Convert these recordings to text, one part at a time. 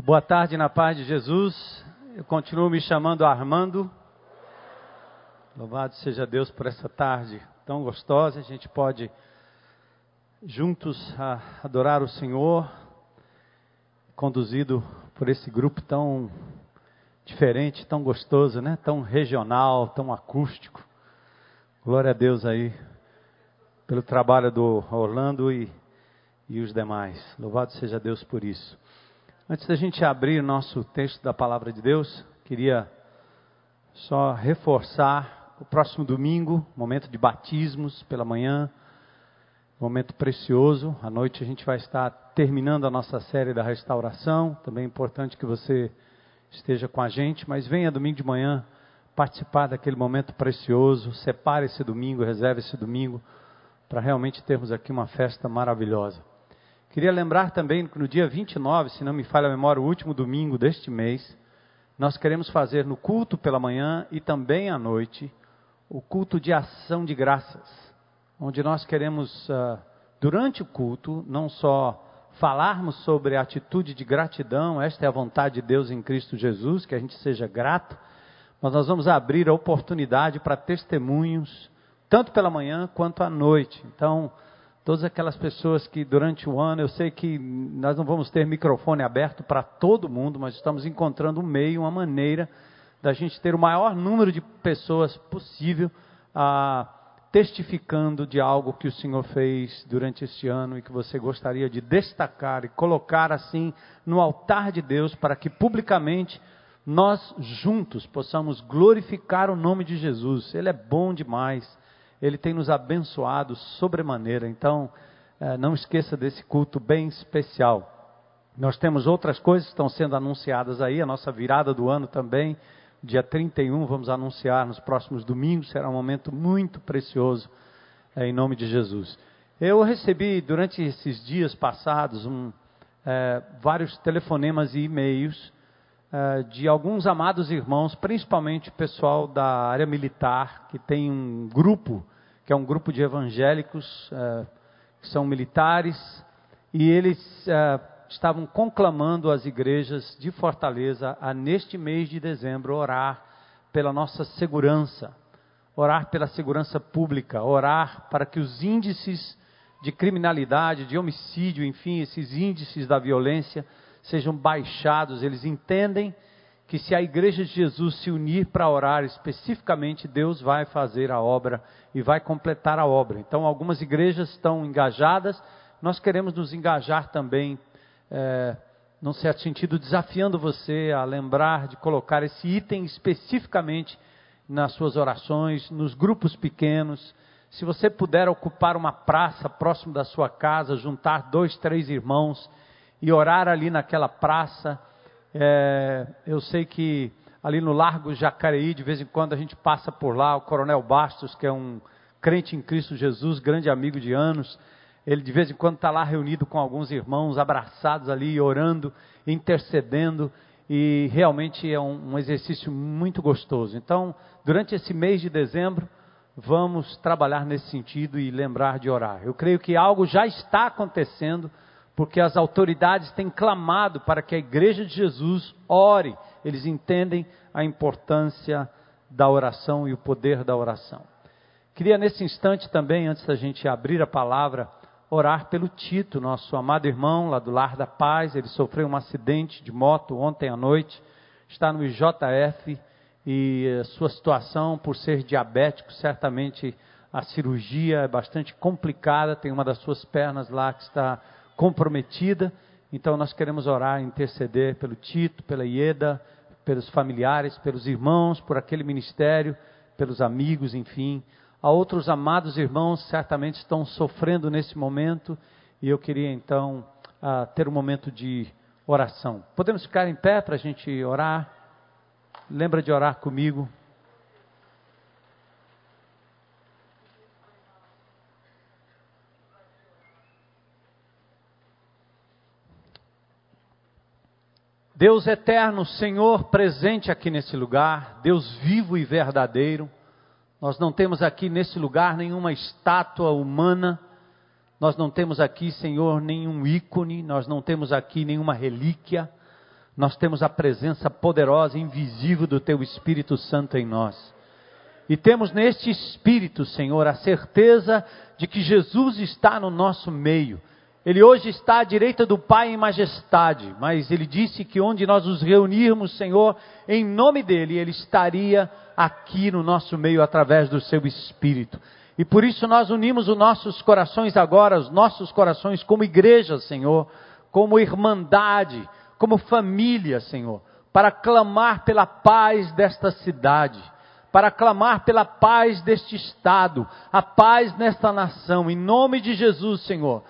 Boa tarde na paz de Jesus. Eu continuo me chamando Armando. Louvado seja Deus por essa tarde tão gostosa. A gente pode juntos adorar o Senhor, conduzido por esse grupo tão diferente, tão gostoso, né? Tão regional, tão acústico. Glória a Deus aí pelo trabalho do Orlando e, e os demais. Louvado seja Deus por isso. Antes da gente abrir o nosso texto da palavra de Deus, queria só reforçar o próximo domingo, momento de batismos pela manhã, momento precioso. À noite a gente vai estar terminando a nossa série da restauração. Também é importante que você esteja com a gente, mas venha domingo de manhã participar daquele momento precioso. Separe esse domingo, reserve esse domingo para realmente termos aqui uma festa maravilhosa. Queria lembrar também que no dia 29, se não me falha a memória, o último domingo deste mês, nós queremos fazer no culto pela manhã e também à noite o culto de ação de graças, onde nós queremos, uh, durante o culto, não só falarmos sobre a atitude de gratidão, esta é a vontade de Deus em Cristo Jesus, que a gente seja grato, mas nós vamos abrir a oportunidade para testemunhos, tanto pela manhã quanto à noite. Então, todas aquelas pessoas que durante o ano, eu sei que nós não vamos ter microfone aberto para todo mundo, mas estamos encontrando um meio, uma maneira da gente ter o maior número de pessoas possível ah, testificando de algo que o Senhor fez durante este ano e que você gostaria de destacar e colocar assim no altar de Deus para que publicamente nós juntos possamos glorificar o nome de Jesus. Ele é bom demais. Ele tem nos abençoado sobremaneira. Então, é, não esqueça desse culto bem especial. Nós temos outras coisas que estão sendo anunciadas aí, a nossa virada do ano também. Dia 31, vamos anunciar nos próximos domingos, será um momento muito precioso, é, em nome de Jesus. Eu recebi durante esses dias passados um, é, vários telefonemas e e-mails é, de alguns amados irmãos, principalmente o pessoal da área militar, que tem um grupo que é um grupo de evangélicos uh, que são militares, e eles uh, estavam conclamando as igrejas de Fortaleza a, neste mês de dezembro, orar pela nossa segurança, orar pela segurança pública, orar para que os índices de criminalidade, de homicídio, enfim, esses índices da violência sejam baixados. Eles entendem que se a igreja de Jesus se unir para orar especificamente, Deus vai fazer a obra e vai completar a obra. Então, algumas igrejas estão engajadas, nós queremos nos engajar também, é, num certo sentido, desafiando você a lembrar de colocar esse item especificamente nas suas orações, nos grupos pequenos. Se você puder ocupar uma praça próximo da sua casa, juntar dois, três irmãos e orar ali naquela praça é, eu sei que ali no Largo Jacareí, de vez em quando a gente passa por lá, o Coronel Bastos, que é um crente em Cristo Jesus, grande amigo de anos, ele de vez em quando está lá reunido com alguns irmãos, abraçados ali, orando, intercedendo, e realmente é um, um exercício muito gostoso. Então, durante esse mês de dezembro, vamos trabalhar nesse sentido e lembrar de orar. Eu creio que algo já está acontecendo porque as autoridades têm clamado para que a igreja de Jesus ore. Eles entendem a importância da oração e o poder da oração. Queria nesse instante também, antes da gente abrir a palavra, orar pelo Tito, nosso amado irmão lá do Lar da Paz. Ele sofreu um acidente de moto ontem à noite, está no IJF e sua situação, por ser diabético, certamente a cirurgia é bastante complicada. Tem uma das suas pernas lá que está comprometida. Então nós queremos orar, interceder pelo Tito, pela Ieda, pelos familiares, pelos irmãos, por aquele ministério, pelos amigos, enfim. Há outros amados irmãos certamente estão sofrendo nesse momento e eu queria então uh, ter um momento de oração. Podemos ficar em pé para a gente orar? Lembra de orar comigo? Deus eterno, Senhor presente aqui nesse lugar, Deus vivo e verdadeiro. Nós não temos aqui nesse lugar nenhuma estátua humana, nós não temos aqui, Senhor, nenhum ícone, nós não temos aqui nenhuma relíquia, nós temos a presença poderosa, invisível do Teu Espírito Santo em nós. E temos neste Espírito, Senhor, a certeza de que Jesus está no nosso meio. Ele hoje está à direita do Pai em majestade, mas ele disse que onde nós nos reunirmos, Senhor, em nome dele, ele estaria aqui no nosso meio através do seu Espírito. E por isso nós unimos os nossos corações agora, os nossos corações como igreja, Senhor, como irmandade, como família, Senhor, para clamar pela paz desta cidade, para clamar pela paz deste estado, a paz nesta nação, em nome de Jesus, Senhor.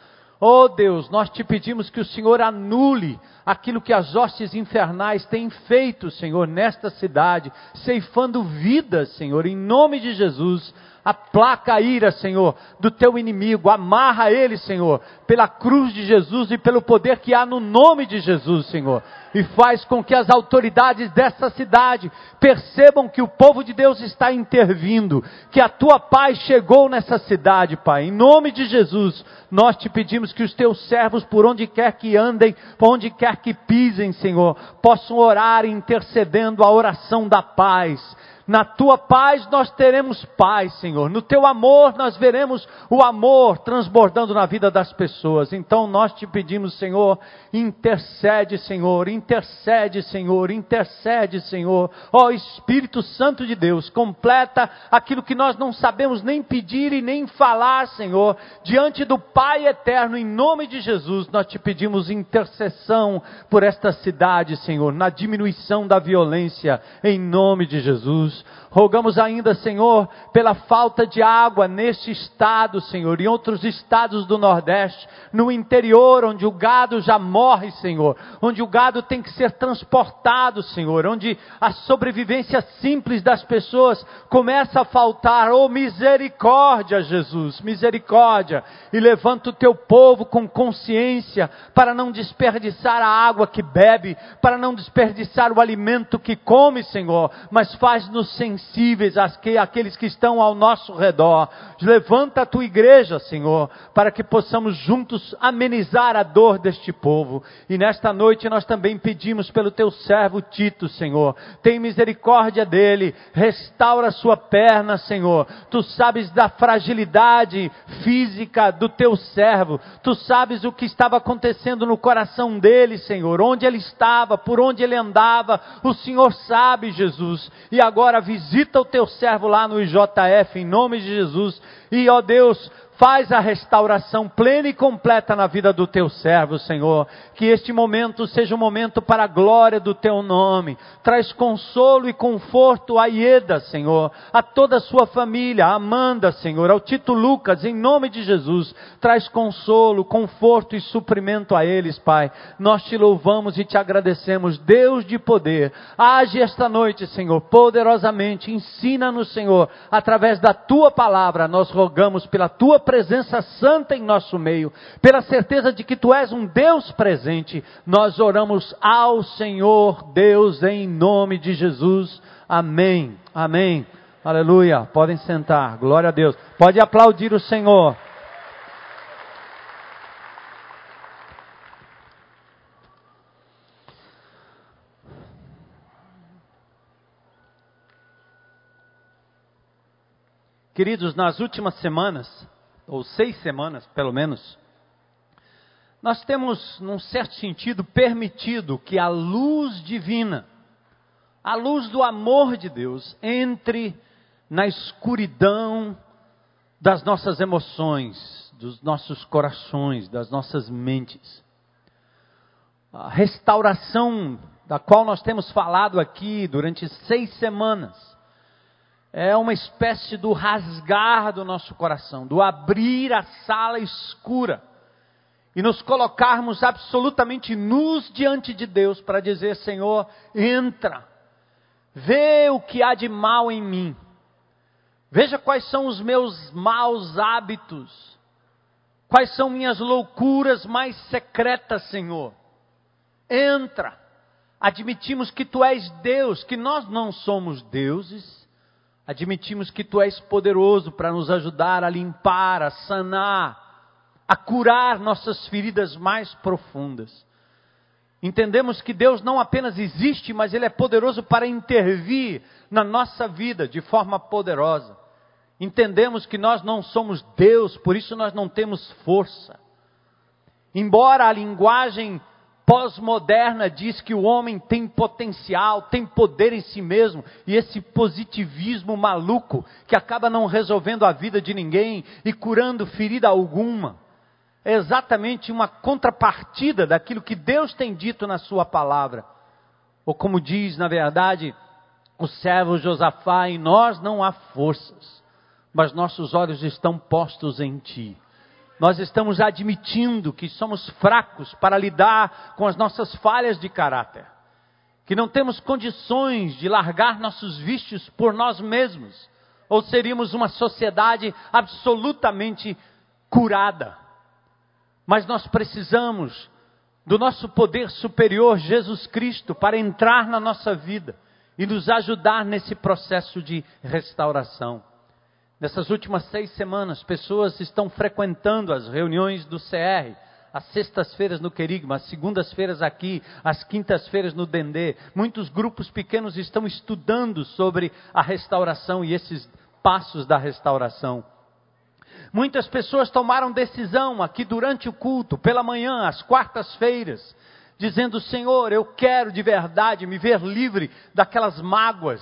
Oh Deus, nós te pedimos que o Senhor anule aquilo que as hostes infernais têm feito, Senhor, nesta cidade, ceifando vidas, Senhor, em nome de Jesus. Aplaca a ira, Senhor, do teu inimigo, amarra ele, Senhor, pela cruz de Jesus e pelo poder que há no nome de Jesus, Senhor. E faz com que as autoridades dessa cidade percebam que o povo de Deus está intervindo, que a tua paz chegou nessa cidade, Pai. Em nome de Jesus, nós te pedimos que os teus servos, por onde quer que andem, por onde quer que pisem, Senhor, possam orar intercedendo a oração da paz na tua paz nós teremos paz, Senhor. No teu amor nós veremos o amor transbordando na vida das pessoas. Então nós te pedimos, Senhor, intercede, Senhor, intercede, Senhor, intercede, Senhor. Ó Espírito Santo de Deus, completa aquilo que nós não sabemos nem pedir e nem falar, Senhor, diante do Pai eterno, em nome de Jesus, nós te pedimos intercessão por esta cidade, Senhor, na diminuição da violência, em nome de Jesus. Rogamos ainda, Senhor, pela falta de água neste estado, Senhor, e em outros estados do Nordeste, no interior, onde o gado já morre, Senhor, onde o gado tem que ser transportado, Senhor, onde a sobrevivência simples das pessoas começa a faltar. Oh, misericórdia, Jesus, misericórdia, e levanta o teu povo com consciência para não desperdiçar a água que bebe, para não desperdiçar o alimento que come, Senhor, mas faz-nos sensíveis àqueles que estão ao nosso redor. Levanta a tua igreja, Senhor, para que possamos juntos amenizar a dor deste povo. E nesta noite nós também pedimos pelo teu servo Tito, Senhor. Tem misericórdia dele, restaura a sua perna, Senhor. Tu sabes da fragilidade física do teu servo. Tu sabes o que estava acontecendo no coração dele, Senhor. Onde ele estava, por onde ele andava. O Senhor sabe, Jesus. E agora visita o teu servo lá no IJF, em nome de Jesus. E, ó Deus, faz a restauração plena e completa na vida do teu servo, Senhor. Que este momento seja um momento para a glória do teu nome. Traz consolo e conforto a Ieda, Senhor, a toda a sua família, a Amanda, Senhor, ao Tito Lucas, em nome de Jesus. Traz consolo, conforto e suprimento a eles, Pai. Nós te louvamos e te agradecemos, Deus de poder. Age esta noite, Senhor, poderosamente. Ensina-nos, Senhor, através da tua palavra. Nós rogamos pela tua presença presença santa em nosso meio, pela certeza de que tu és um Deus presente, nós oramos ao Senhor Deus em nome de Jesus. Amém. Amém. Aleluia. Podem sentar. Glória a Deus. Pode aplaudir o Senhor. Queridos, nas últimas semanas, ou seis semanas, pelo menos, nós temos, num certo sentido, permitido que a luz divina, a luz do amor de Deus, entre na escuridão das nossas emoções, dos nossos corações, das nossas mentes. A restauração da qual nós temos falado aqui durante seis semanas, é uma espécie do rasgar do nosso coração, do abrir a sala escura e nos colocarmos absolutamente nus diante de Deus para dizer: Senhor, entra, vê o que há de mal em mim, veja quais são os meus maus hábitos, quais são minhas loucuras mais secretas, Senhor. Entra, admitimos que Tu és Deus, que nós não somos deuses Admitimos que tu és poderoso para nos ajudar a limpar, a sanar, a curar nossas feridas mais profundas. Entendemos que Deus não apenas existe, mas Ele é poderoso para intervir na nossa vida de forma poderosa. Entendemos que nós não somos Deus, por isso nós não temos força. Embora a linguagem pós-moderna diz que o homem tem potencial, tem poder em si mesmo, e esse positivismo maluco que acaba não resolvendo a vida de ninguém e curando ferida alguma é exatamente uma contrapartida daquilo que Deus tem dito na Sua palavra. Ou como diz, na verdade, o servo Josafá, em nós não há forças, mas nossos olhos estão postos em Ti. Nós estamos admitindo que somos fracos para lidar com as nossas falhas de caráter, que não temos condições de largar nossos vícios por nós mesmos, ou seríamos uma sociedade absolutamente curada mas nós precisamos do nosso poder superior, Jesus Cristo, para entrar na nossa vida e nos ajudar nesse processo de restauração. Nessas últimas seis semanas, pessoas estão frequentando as reuniões do CR, às sextas-feiras no Querigma, às segundas-feiras aqui, às quintas-feiras no Dendê. Muitos grupos pequenos estão estudando sobre a restauração e esses passos da restauração. Muitas pessoas tomaram decisão aqui durante o culto, pela manhã, às quartas-feiras, dizendo: Senhor, eu quero de verdade me ver livre daquelas mágoas,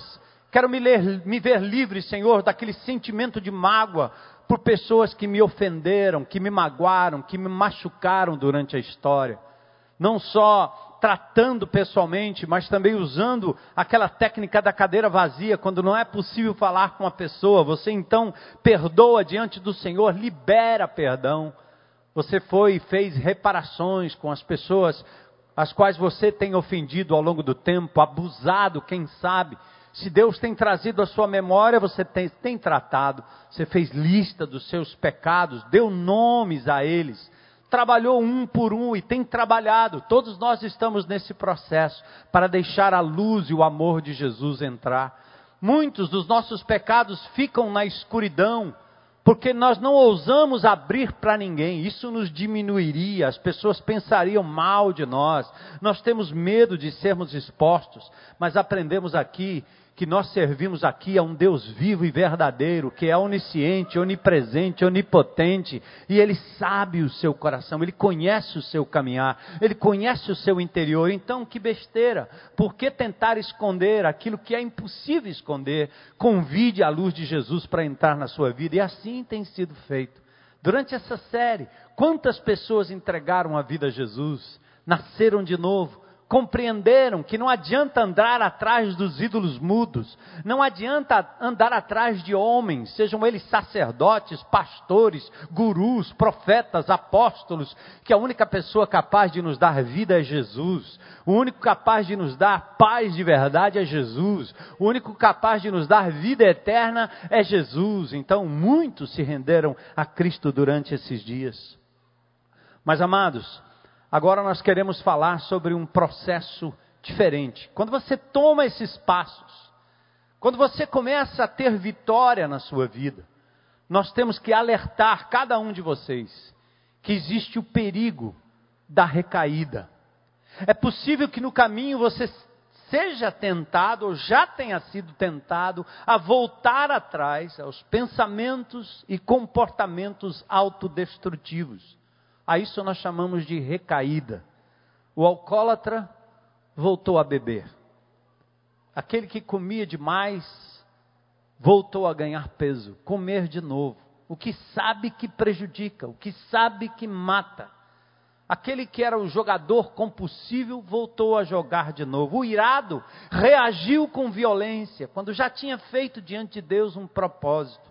quero me, ler, me ver livre, Senhor, daquele sentimento de mágoa por pessoas que me ofenderam, que me magoaram, que me machucaram durante a história. Não só tratando pessoalmente, mas também usando aquela técnica da cadeira vazia, quando não é possível falar com a pessoa, você então perdoa diante do Senhor, libera perdão. Você foi e fez reparações com as pessoas as quais você tem ofendido ao longo do tempo, abusado, quem sabe. Se Deus tem trazido a sua memória, você tem, tem tratado, você fez lista dos seus pecados, deu nomes a eles trabalhou um por um e tem trabalhado. Todos nós estamos nesse processo para deixar a luz e o amor de Jesus entrar. Muitos dos nossos pecados ficam na escuridão, porque nós não ousamos abrir para ninguém, isso nos diminuiria, as pessoas pensariam mal de nós, nós temos medo de sermos expostos, mas aprendemos aqui que nós servimos aqui a um Deus vivo e verdadeiro, que é onisciente, onipresente, onipotente, e Ele sabe o seu coração, Ele conhece o seu caminhar, Ele conhece o seu interior. Então, que besteira! Por que tentar esconder aquilo que é impossível esconder? Convide a luz de Jesus para entrar na sua vida, e assim tem sido feito. Durante essa série, quantas pessoas entregaram a vida a Jesus, nasceram de novo, compreenderam que não adianta andar atrás dos ídolos mudos, não adianta andar atrás de homens, sejam eles sacerdotes, pastores, gurus, profetas, apóstolos, que a única pessoa capaz de nos dar vida é Jesus, o único capaz de nos dar paz de verdade é Jesus, o único capaz de nos dar vida eterna é Jesus. Então, muitos se renderam a Cristo durante esses dias. Mas, amados, Agora nós queremos falar sobre um processo diferente. Quando você toma esses passos, quando você começa a ter vitória na sua vida, nós temos que alertar cada um de vocês que existe o perigo da recaída. É possível que no caminho você seja tentado ou já tenha sido tentado a voltar atrás aos pensamentos e comportamentos autodestrutivos. A isso nós chamamos de recaída. O alcoólatra voltou a beber. Aquele que comia demais voltou a ganhar peso, comer de novo. O que sabe que prejudica, o que sabe que mata. Aquele que era o jogador compulsivo voltou a jogar de novo. O irado reagiu com violência, quando já tinha feito diante de Deus um propósito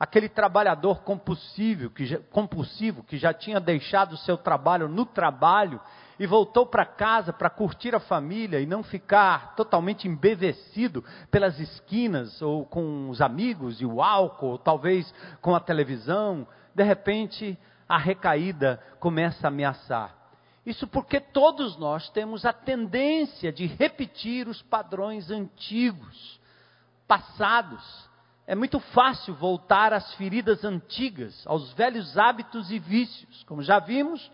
aquele trabalhador compulsivo que, já, compulsivo que já tinha deixado o seu trabalho no trabalho e voltou para casa para curtir a família e não ficar totalmente embevecido pelas esquinas ou com os amigos e o álcool, ou talvez com a televisão, de repente a recaída começa a ameaçar. Isso porque todos nós temos a tendência de repetir os padrões antigos, passados, é muito fácil voltar às feridas antigas, aos velhos hábitos e vícios. Como já vimos,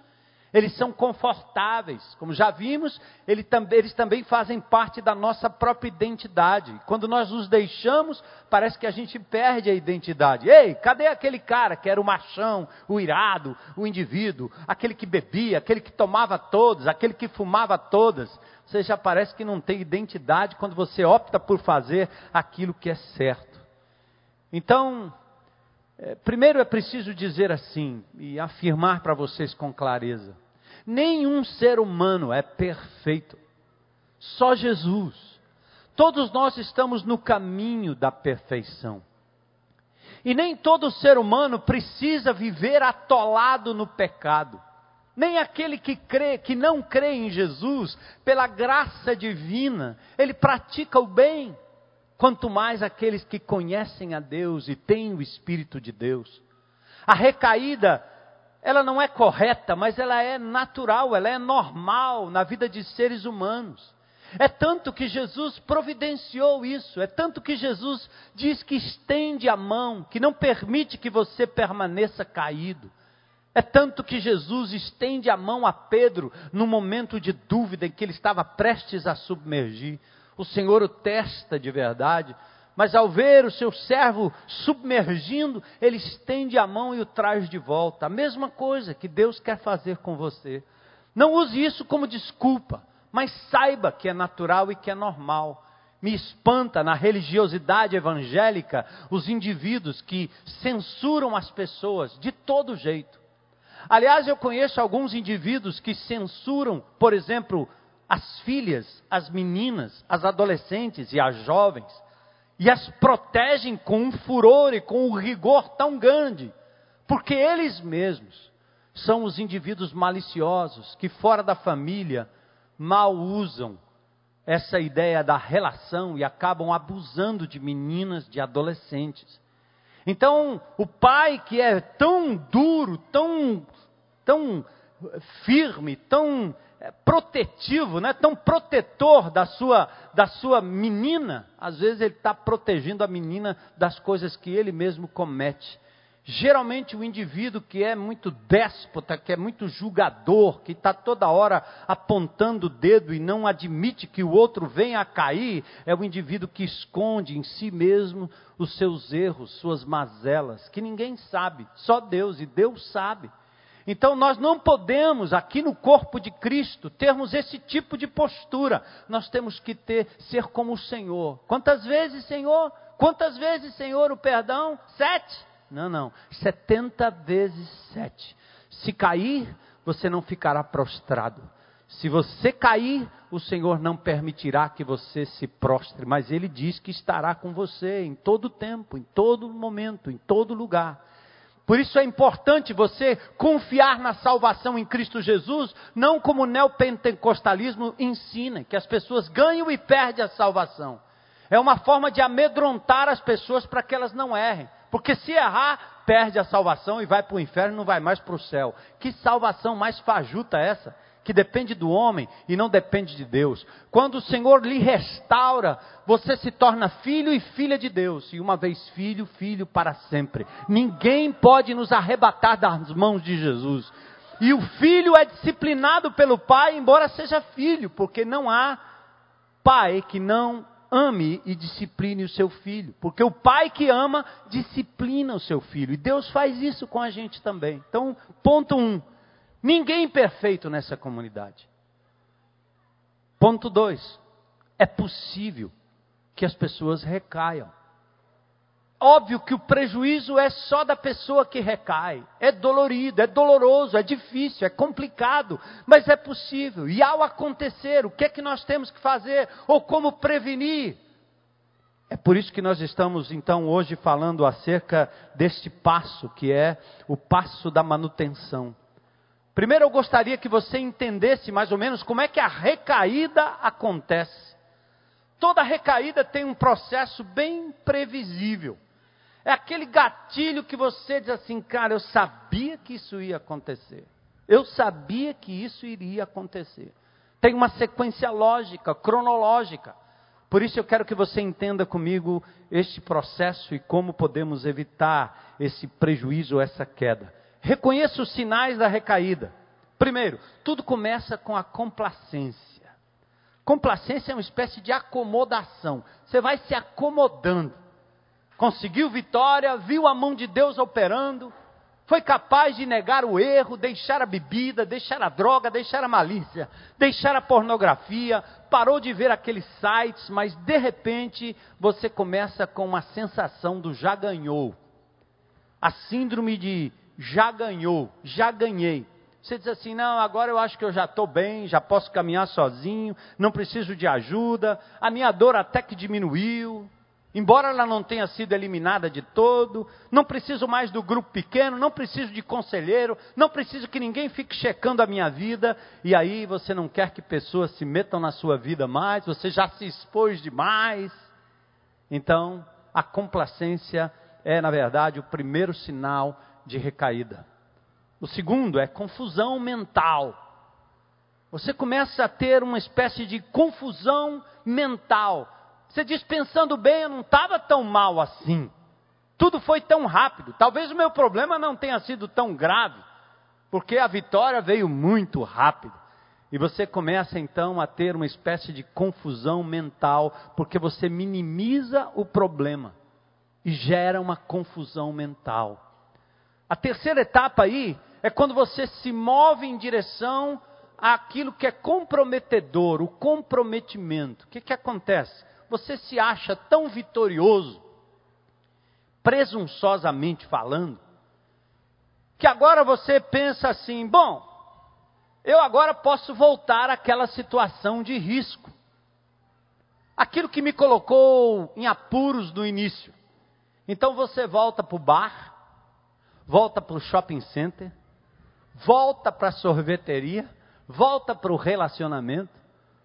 eles são confortáveis. Como já vimos, eles também fazem parte da nossa própria identidade. Quando nós os deixamos, parece que a gente perde a identidade. Ei, cadê aquele cara que era o machão, o irado, o indivíduo, aquele que bebia, aquele que tomava todos, aquele que fumava todas? Você já parece que não tem identidade quando você opta por fazer aquilo que é certo. Então, é, primeiro é preciso dizer assim e afirmar para vocês com clareza: nenhum ser humano é perfeito, só Jesus. Todos nós estamos no caminho da perfeição. E nem todo ser humano precisa viver atolado no pecado. Nem aquele que crê, que não crê em Jesus, pela graça divina, ele pratica o bem quanto mais aqueles que conhecem a Deus e têm o Espírito de Deus. A recaída, ela não é correta, mas ela é natural, ela é normal na vida de seres humanos. É tanto que Jesus providenciou isso, é tanto que Jesus diz que estende a mão, que não permite que você permaneça caído. É tanto que Jesus estende a mão a Pedro no momento de dúvida em que ele estava prestes a submergir o Senhor o testa de verdade, mas ao ver o seu servo submergindo, ele estende a mão e o traz de volta. A mesma coisa que Deus quer fazer com você. Não use isso como desculpa, mas saiba que é natural e que é normal. Me espanta na religiosidade evangélica os indivíduos que censuram as pessoas de todo jeito. Aliás, eu conheço alguns indivíduos que censuram, por exemplo, as filhas, as meninas, as adolescentes e as jovens, e as protegem com um furor e com um rigor tão grande, porque eles mesmos são os indivíduos maliciosos que, fora da família, mal usam essa ideia da relação e acabam abusando de meninas, de adolescentes. Então, o pai que é tão duro, tão, tão firme, tão é, protetivo, né, tão protetor da sua, da sua menina, às vezes ele está protegendo a menina das coisas que ele mesmo comete. Geralmente o indivíduo que é muito déspota, que é muito julgador, que está toda hora apontando o dedo e não admite que o outro venha a cair, é o indivíduo que esconde em si mesmo os seus erros, suas mazelas, que ninguém sabe, só Deus, e Deus sabe. Então nós não podemos, aqui no corpo de Cristo, termos esse tipo de postura. Nós temos que ter, ser como o Senhor. Quantas vezes, Senhor? Quantas vezes, Senhor, o perdão? Sete? Não, não. Setenta vezes sete. Se cair, você não ficará prostrado. Se você cair, o Senhor não permitirá que você se prostre, mas Ele diz que estará com você em todo tempo, em todo momento, em todo lugar. Por isso é importante você confiar na salvação em Cristo Jesus, não como o neopentecostalismo ensina, que as pessoas ganham e perdem a salvação. É uma forma de amedrontar as pessoas para que elas não errem. Porque se errar, perde a salvação e vai para o inferno não vai mais para o céu. Que salvação mais fajuta é essa? Que depende do homem e não depende de Deus. Quando o Senhor lhe restaura, você se torna filho e filha de Deus, e uma vez filho, filho para sempre. Ninguém pode nos arrebatar das mãos de Jesus. E o filho é disciplinado pelo pai, embora seja filho, porque não há pai que não ame e discipline o seu filho. Porque o pai que ama, disciplina o seu filho. E Deus faz isso com a gente também. Então, ponto um Ninguém perfeito nessa comunidade. Ponto 2. É possível que as pessoas recaiam. Óbvio que o prejuízo é só da pessoa que recai. É dolorido, é doloroso, é difícil, é complicado, mas é possível. E ao acontecer, o que é que nós temos que fazer? Ou como prevenir? É por isso que nós estamos então hoje falando acerca deste passo, que é o passo da manutenção. Primeiro eu gostaria que você entendesse mais ou menos como é que a recaída acontece. Toda recaída tem um processo bem previsível. É aquele gatilho que você diz assim, cara, eu sabia que isso ia acontecer. Eu sabia que isso iria acontecer. Tem uma sequência lógica, cronológica. Por isso eu quero que você entenda comigo este processo e como podemos evitar esse prejuízo essa queda. Reconheça os sinais da recaída. Primeiro, tudo começa com a complacência. Complacência é uma espécie de acomodação. Você vai se acomodando. Conseguiu vitória, viu a mão de Deus operando, foi capaz de negar o erro, deixar a bebida, deixar a droga, deixar a malícia, deixar a pornografia, parou de ver aqueles sites, mas de repente você começa com uma sensação do já ganhou. A síndrome de já ganhou, já ganhei. Você diz assim: não, agora eu acho que eu já estou bem, já posso caminhar sozinho, não preciso de ajuda, a minha dor até que diminuiu, embora ela não tenha sido eliminada de todo, não preciso mais do grupo pequeno, não preciso de conselheiro, não preciso que ninguém fique checando a minha vida, e aí você não quer que pessoas se metam na sua vida mais, você já se expôs demais. Então, a complacência é, na verdade, o primeiro sinal de recaída. O segundo é confusão mental. Você começa a ter uma espécie de confusão mental você diz, pensando bem, eu não estava tão mal assim. Tudo foi tão rápido. Talvez o meu problema não tenha sido tão grave, porque a vitória veio muito rápido. E você começa então a ter uma espécie de confusão mental, porque você minimiza o problema e gera uma confusão mental. A terceira etapa aí é quando você se move em direção àquilo que é comprometedor, o comprometimento. O que, que acontece? você se acha tão vitorioso, presunçosamente falando, que agora você pensa assim: bom, eu agora posso voltar àquela situação de risco. Aquilo que me colocou em apuros no início. Então você volta para o bar, volta para o shopping center, volta para a sorveteria, volta para o relacionamento,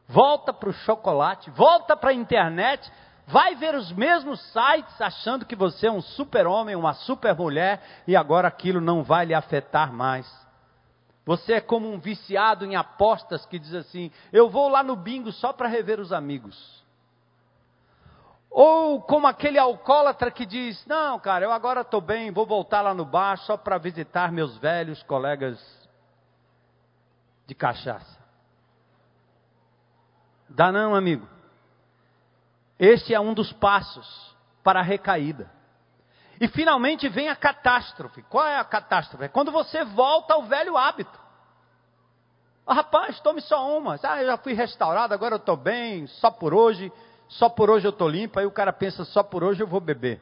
volta para o chocolate, volta para a internet, vai ver os mesmos sites achando que você é um super-homem, uma super-mulher e agora aquilo não vai lhe afetar mais. Você é como um viciado em apostas que diz assim: eu vou lá no bingo só para rever os amigos. Ou como aquele alcoólatra que diz: não, cara, eu agora estou bem, vou voltar lá no bar só para visitar meus velhos colegas de cachaça. Dá não, amigo. Este é um dos passos para a recaída. E finalmente vem a catástrofe. Qual é a catástrofe? É quando você volta ao velho hábito. Oh, rapaz, tome só uma. Ah, eu já fui restaurado, agora eu estou bem, só por hoje, só por hoje eu estou limpo. Aí o cara pensa, só por hoje eu vou beber.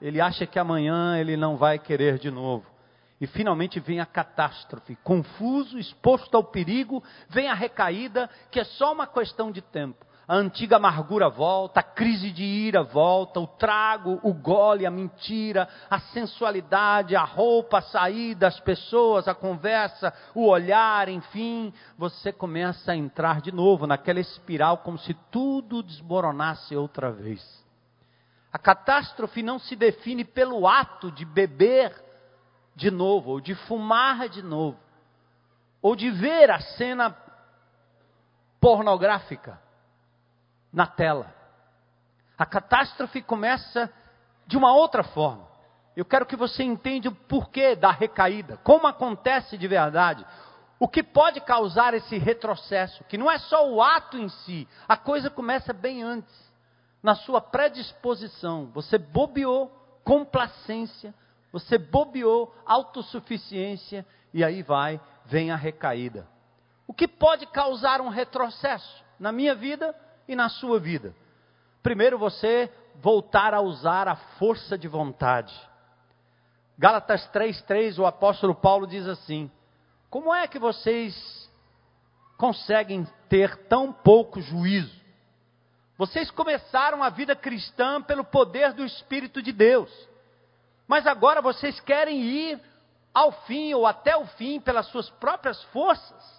Ele acha que amanhã ele não vai querer de novo. E finalmente vem a catástrofe. Confuso, exposto ao perigo, vem a recaída, que é só uma questão de tempo. A antiga amargura volta, a crise de ira volta, o trago, o gole, a mentira, a sensualidade, a roupa, a saída, as pessoas, a conversa, o olhar, enfim, você começa a entrar de novo naquela espiral como se tudo desmoronasse outra vez. A catástrofe não se define pelo ato de beber de novo, ou de fumar de novo, ou de ver a cena pornográfica na tela. A catástrofe começa de uma outra forma. Eu quero que você entenda o porquê da recaída, como acontece de verdade, o que pode causar esse retrocesso, que não é só o ato em si, a coisa começa bem antes, na sua predisposição. Você bobeou, complacência, você bobeou, autossuficiência, e aí vai, vem a recaída. O que pode causar um retrocesso na minha vida e na sua vida? Primeiro, você voltar a usar a força de vontade. Gálatas 3,3, o apóstolo Paulo diz assim: Como é que vocês conseguem ter tão pouco juízo? Vocês começaram a vida cristã pelo poder do Espírito de Deus. Mas agora vocês querem ir ao fim ou até o fim pelas suas próprias forças.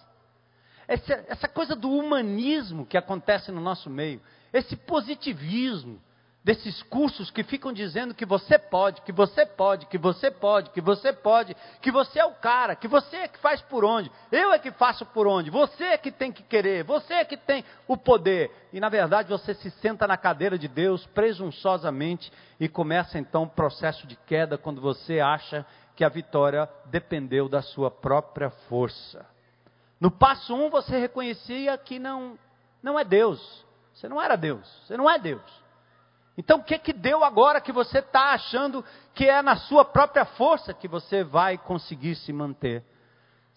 Essa, essa coisa do humanismo que acontece no nosso meio, esse positivismo, desses cursos que ficam dizendo que você pode, que você pode, que você pode, que você pode, que você é o cara, que você é que faz por onde, eu é que faço por onde, você é que tem que querer, você é que tem o poder. E na verdade você se senta na cadeira de Deus presunçosamente e começa então o processo de queda quando você acha que a vitória dependeu da sua própria força. No passo 1 um, você reconhecia que não, não é Deus. Você não era Deus. Você não é Deus. Então o que que deu agora que você está achando que é na sua própria força que você vai conseguir se manter?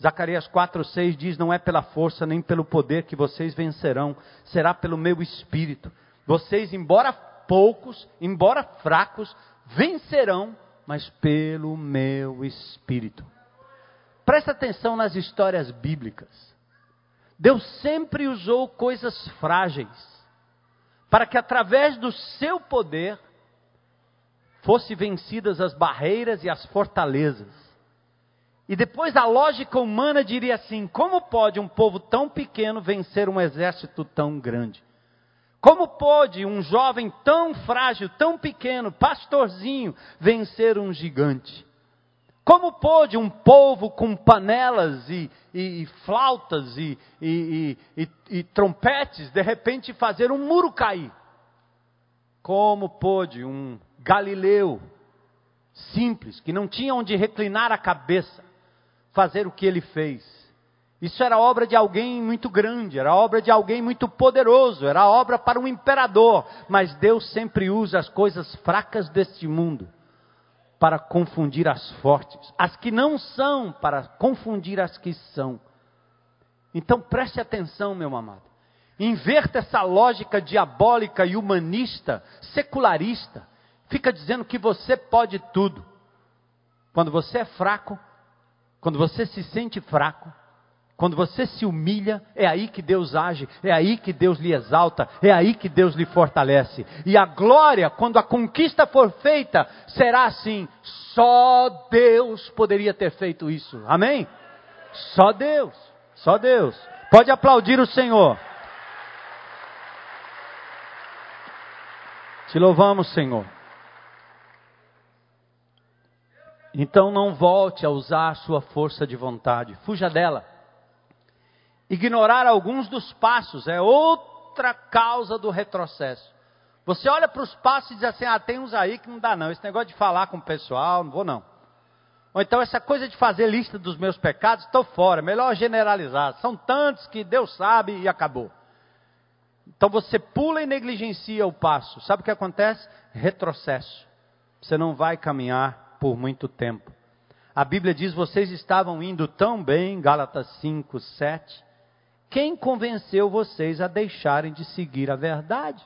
Zacarias 4,6 diz: Não é pela força nem pelo poder que vocês vencerão, será pelo meu espírito. Vocês, embora poucos, embora fracos, vencerão, mas pelo meu espírito. Presta atenção nas histórias bíblicas. Deus sempre usou coisas frágeis para que através do seu poder fossem vencidas as barreiras e as fortalezas. E depois a lógica humana diria assim: como pode um povo tão pequeno vencer um exército tão grande? Como pode um jovem tão frágil, tão pequeno, pastorzinho, vencer um gigante? Como pode um povo com panelas e, e, e flautas e, e, trompetes, de repente fazer um muro cair? Como pôde um galileu simples, que não tinha onde reclinar a cabeça, fazer o que ele fez. Isso era obra de alguém muito grande, era obra de alguém muito poderoso, era obra para um imperador, mas Deus sempre usa as coisas fracas deste mundo para confundir as fortes, as que não são para confundir as que são. Então preste atenção, meu amado. Inverta essa lógica diabólica e humanista, secularista. Fica dizendo que você pode tudo. Quando você é fraco, quando você se sente fraco, quando você se humilha, é aí que Deus age, é aí que Deus lhe exalta, é aí que Deus lhe fortalece. E a glória, quando a conquista for feita, será assim: só Deus poderia ter feito isso. Amém? Só Deus, só Deus. Pode aplaudir o Senhor. Te louvamos, Senhor. Então não volte a usar a sua força de vontade, fuja dela. Ignorar alguns dos passos é outra causa do retrocesso. Você olha para os passos e diz assim: ah, tem uns aí que não dá não. Esse negócio de falar com o pessoal, não vou não. Ou então essa coisa de fazer lista dos meus pecados, estou fora. Melhor generalizar. São tantos que Deus sabe e acabou. Então você pula e negligencia o passo. Sabe o que acontece? Retrocesso. Você não vai caminhar por muito tempo. A Bíblia diz: vocês estavam indo tão bem, Gálatas 5, 7. Quem convenceu vocês a deixarem de seguir a verdade?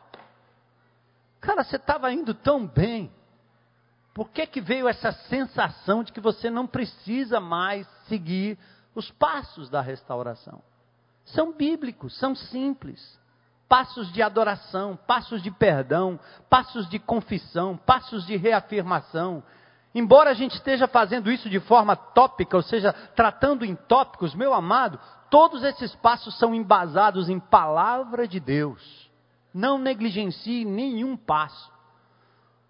Cara, você estava indo tão bem. Por que, que veio essa sensação de que você não precisa mais seguir os passos da restauração? São bíblicos, são simples. Passos de adoração, passos de perdão, passos de confissão, passos de reafirmação, Embora a gente esteja fazendo isso de forma tópica, ou seja, tratando em tópicos, meu amado, todos esses passos são embasados em palavra de Deus. Não negligencie nenhum passo.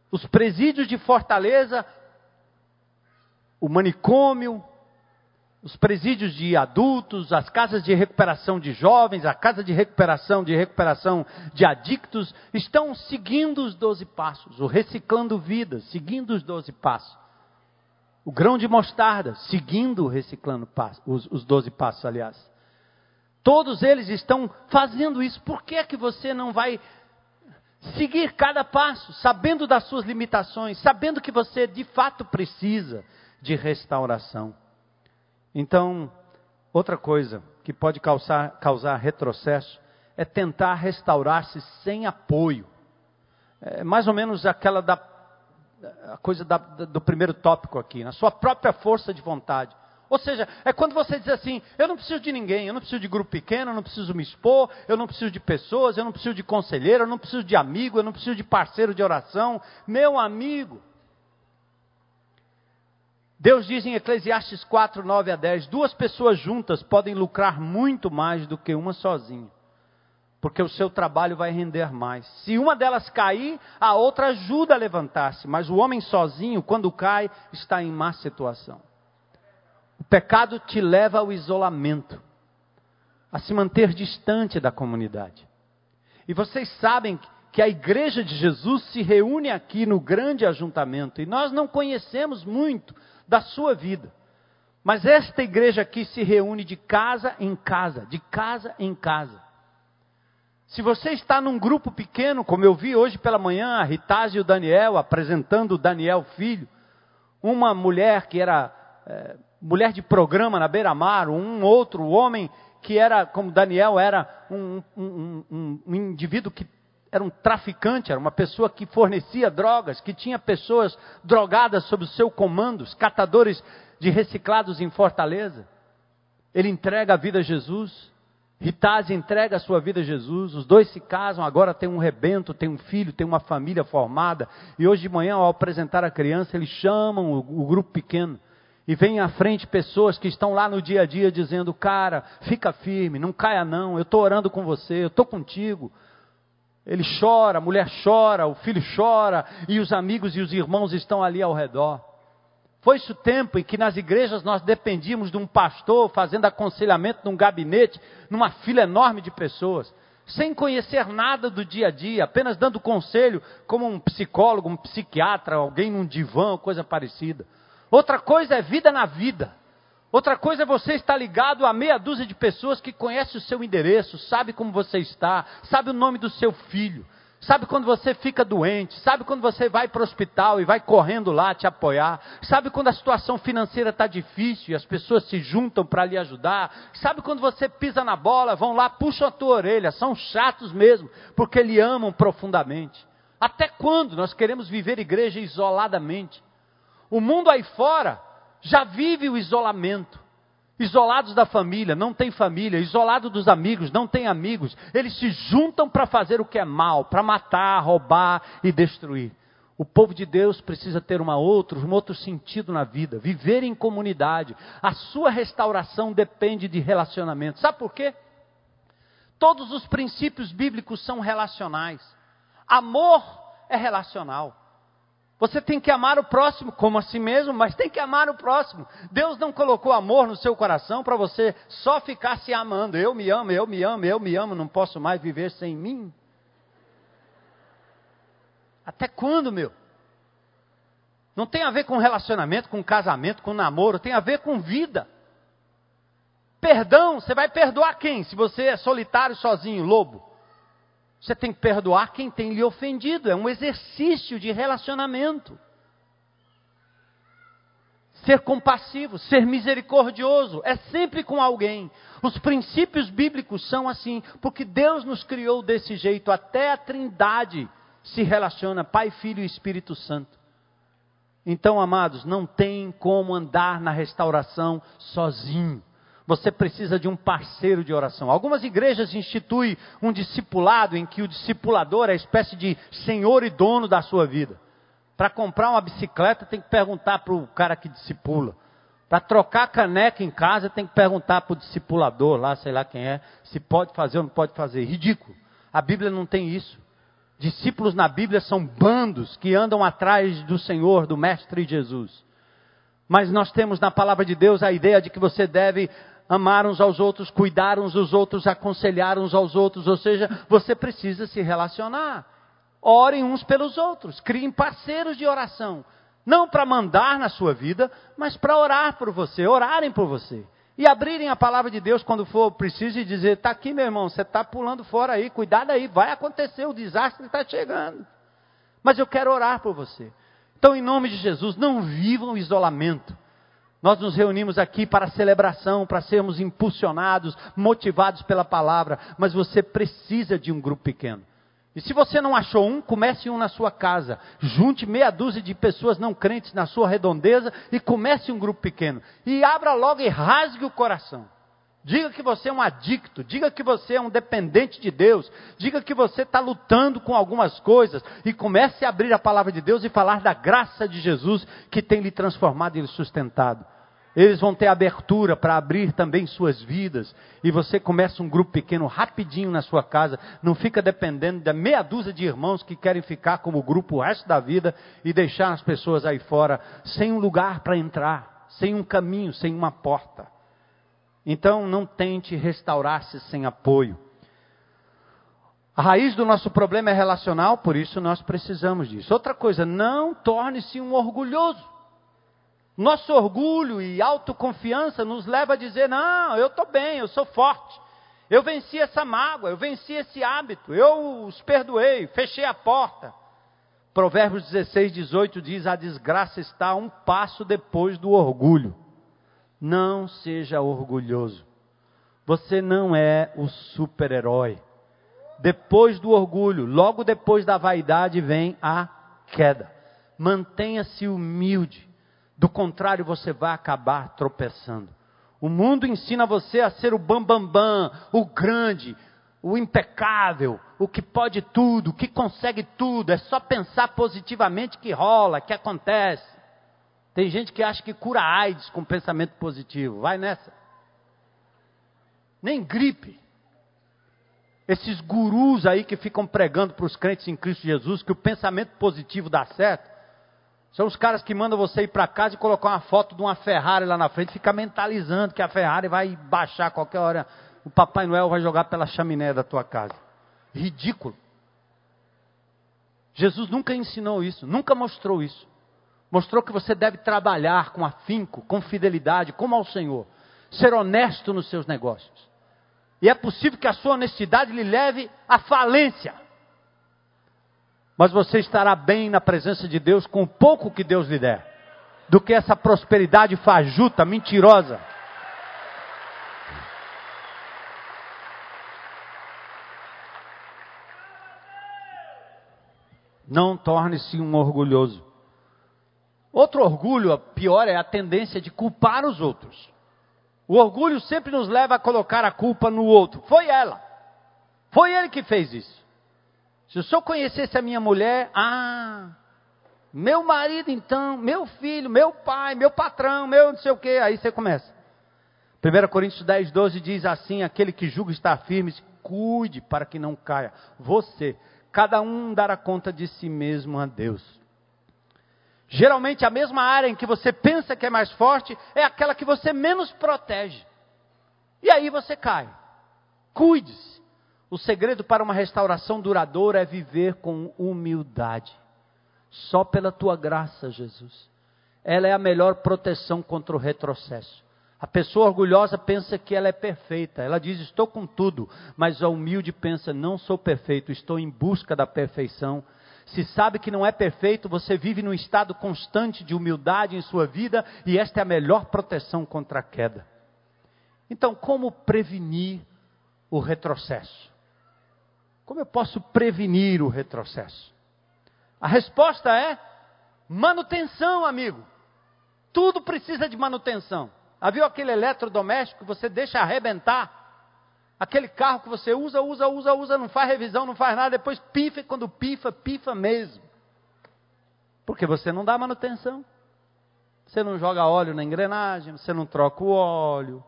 Os presídios de Fortaleza, o manicômio, os presídios de adultos, as casas de recuperação de jovens, a casa de recuperação de recuperação de adictos, estão seguindo os doze passos, o reciclando vidas, seguindo os doze passos. O grão de mostarda, seguindo o reciclando os doze passos, aliás. Todos eles estão fazendo isso. Por que é que você não vai seguir cada passo, sabendo das suas limitações, sabendo que você de fato precisa de restauração? Então, outra coisa que pode causar, causar retrocesso é tentar restaurar-se sem apoio. É mais ou menos aquela da a coisa da, do primeiro tópico aqui, na sua própria força de vontade. Ou seja, é quando você diz assim: eu não preciso de ninguém, eu não preciso de grupo pequeno, eu não preciso me expor, eu não preciso de pessoas, eu não preciso de conselheiro, eu não preciso de amigo, eu não preciso de parceiro de oração. Meu amigo, Deus diz em Eclesiastes 4, 9 a 10: duas pessoas juntas podem lucrar muito mais do que uma sozinha, porque o seu trabalho vai render mais. Se uma delas cair, a outra ajuda a levantar-se, mas o homem sozinho, quando cai, está em má situação. O pecado te leva ao isolamento, a se manter distante da comunidade. E vocês sabem que a igreja de Jesus se reúne aqui no grande ajuntamento, e nós não conhecemos muito da sua vida. Mas esta igreja aqui se reúne de casa em casa, de casa em casa. Se você está num grupo pequeno, como eu vi hoje pela manhã, a Ritaz e o Daniel apresentando o Daniel filho, uma mulher que era é, mulher de programa na beira-mar, um outro homem que era, como Daniel, era um, um, um, um indivíduo que era um traficante, era uma pessoa que fornecia drogas, que tinha pessoas drogadas sob o seu comando, os catadores de reciclados em Fortaleza. Ele entrega a vida a Jesus. Ritaz entrega a sua vida a Jesus, os dois se casam, agora tem um rebento, tem um filho, tem uma família formada. E hoje de manhã, ao apresentar a criança, eles chamam o, o grupo pequeno. E vem à frente pessoas que estão lá no dia a dia dizendo: Cara, fica firme, não caia não, eu estou orando com você, eu estou contigo. Ele chora, a mulher chora, o filho chora, e os amigos e os irmãos estão ali ao redor. Foi-se o tempo em que nas igrejas nós dependíamos de um pastor fazendo aconselhamento num gabinete, numa fila enorme de pessoas, sem conhecer nada do dia a dia, apenas dando conselho como um psicólogo, um psiquiatra, alguém num divã, coisa parecida. Outra coisa é vida na vida. Outra coisa é você estar ligado a meia dúzia de pessoas que conhecem o seu endereço, sabe como você está, sabe o nome do seu filho, Sabe quando você fica doente? Sabe quando você vai para o hospital e vai correndo lá te apoiar? Sabe quando a situação financeira está difícil e as pessoas se juntam para lhe ajudar? Sabe quando você pisa na bola, vão lá, puxam a tua orelha, são chatos mesmo, porque lhe amam profundamente. Até quando nós queremos viver igreja isoladamente? O mundo aí fora já vive o isolamento. Isolados da família, não tem família, isolado dos amigos, não tem amigos. Eles se juntam para fazer o que é mal, para matar, roubar e destruir. O povo de Deus precisa ter uma outro, um outro sentido na vida, viver em comunidade. A sua restauração depende de relacionamento. Sabe por quê? Todos os princípios bíblicos são relacionais. Amor é relacional. Você tem que amar o próximo como a si mesmo, mas tem que amar o próximo. Deus não colocou amor no seu coração para você só ficar se amando. Eu me amo, eu me amo, eu me amo, não posso mais viver sem mim. Até quando, meu? Não tem a ver com relacionamento, com casamento, com namoro, tem a ver com vida. Perdão, você vai perdoar quem? Se você é solitário, sozinho, lobo. Você tem que perdoar quem tem lhe ofendido. É um exercício de relacionamento. Ser compassivo, ser misericordioso, é sempre com alguém. Os princípios bíblicos são assim, porque Deus nos criou desse jeito. Até a Trindade se relaciona, Pai, Filho e Espírito Santo. Então, amados, não tem como andar na restauração sozinho você precisa de um parceiro de oração. Algumas igrejas instituem um discipulado em que o discipulador é a espécie de senhor e dono da sua vida. Para comprar uma bicicleta tem que perguntar para o cara que discipula. Para trocar caneca em casa tem que perguntar para o discipulador lá, sei lá quem é, se pode fazer ou não pode fazer. Ridículo. A Bíblia não tem isso. Discípulos na Bíblia são bandos que andam atrás do Senhor, do Mestre Jesus. Mas nós temos na palavra de Deus a ideia de que você deve amar uns aos outros, cuidar uns dos outros, aconselhar uns aos outros, ou seja, você precisa se relacionar. Orem uns pelos outros, criem parceiros de oração, não para mandar na sua vida, mas para orar por você, orarem por você. E abrirem a palavra de Deus quando for preciso e dizer: está aqui, meu irmão, você está pulando fora aí, cuidado aí, vai acontecer, o desastre está chegando. Mas eu quero orar por você. Então, em nome de Jesus, não vivam isolamento. Nós nos reunimos aqui para celebração, para sermos impulsionados, motivados pela palavra, mas você precisa de um grupo pequeno. E se você não achou um, comece um na sua casa. Junte meia dúzia de pessoas não crentes na sua redondeza e comece um grupo pequeno. E abra logo e rasgue o coração. Diga que você é um adicto, diga que você é um dependente de Deus, diga que você está lutando com algumas coisas e comece a abrir a palavra de Deus e falar da graça de Jesus que tem lhe transformado e lhe sustentado. Eles vão ter abertura para abrir também suas vidas. E você começa um grupo pequeno rapidinho na sua casa. Não fica dependendo da meia dúzia de irmãos que querem ficar como grupo o resto da vida e deixar as pessoas aí fora sem um lugar para entrar, sem um caminho, sem uma porta. Então não tente restaurar-se sem apoio. A raiz do nosso problema é relacional, por isso nós precisamos disso. Outra coisa, não torne-se um orgulhoso. Nosso orgulho e autoconfiança nos leva a dizer: não, eu estou bem, eu sou forte. Eu venci essa mágoa, eu venci esse hábito, eu os perdoei, fechei a porta. Provérbios 16, 18 diz: A desgraça está um passo depois do orgulho. Não seja orgulhoso. Você não é o super-herói. Depois do orgulho, logo depois da vaidade, vem a queda. Mantenha-se humilde. Do contrário, você vai acabar tropeçando. O mundo ensina você a ser o bambambam, bam, bam, o grande, o impecável, o que pode tudo, o que consegue tudo. É só pensar positivamente que rola, que acontece. Tem gente que acha que cura AIDS com pensamento positivo. Vai nessa. Nem gripe. Esses gurus aí que ficam pregando para os crentes em Cristo Jesus que o pensamento positivo dá certo. São os caras que mandam você ir para casa e colocar uma foto de uma Ferrari lá na frente, fica mentalizando que a Ferrari vai baixar qualquer hora. O Papai Noel vai jogar pela chaminé da tua casa. Ridículo. Jesus nunca ensinou isso, nunca mostrou isso. Mostrou que você deve trabalhar com afinco, com fidelidade, como ao Senhor. Ser honesto nos seus negócios. E é possível que a sua honestidade lhe leve à falência. Mas você estará bem na presença de Deus com o pouco que Deus lhe der, do que essa prosperidade fajuta, mentirosa. Não torne-se um orgulhoso. Outro orgulho, pior, é a tendência de culpar os outros. O orgulho sempre nos leva a colocar a culpa no outro. Foi ela. Foi ele que fez isso. Se o senhor conhecesse a minha mulher, ah, meu marido então, meu filho, meu pai, meu patrão, meu não sei o que, aí você começa. 1 Coríntios 10, 12 diz assim: aquele que julga estar firme, cuide para que não caia. Você, cada um dará conta de si mesmo a Deus. Geralmente a mesma área em que você pensa que é mais forte é aquela que você menos protege. E aí você cai. Cuide-se. O segredo para uma restauração duradoura é viver com humildade. Só pela tua graça, Jesus. Ela é a melhor proteção contra o retrocesso. A pessoa orgulhosa pensa que ela é perfeita. Ela diz: Estou com tudo. Mas a humilde pensa: Não sou perfeito, estou em busca da perfeição se sabe que não é perfeito, você vive num estado constante de humildade em sua vida e esta é a melhor proteção contra a queda. Então, como prevenir o retrocesso? Como eu posso prevenir o retrocesso? A resposta é manutenção, amigo. Tudo precisa de manutenção. Havia aquele eletrodoméstico que você deixa arrebentar? Aquele carro que você usa, usa, usa, usa, não faz revisão, não faz nada, depois pifa e quando pifa, pifa mesmo. Porque você não dá manutenção. Você não joga óleo na engrenagem, você não troca o óleo,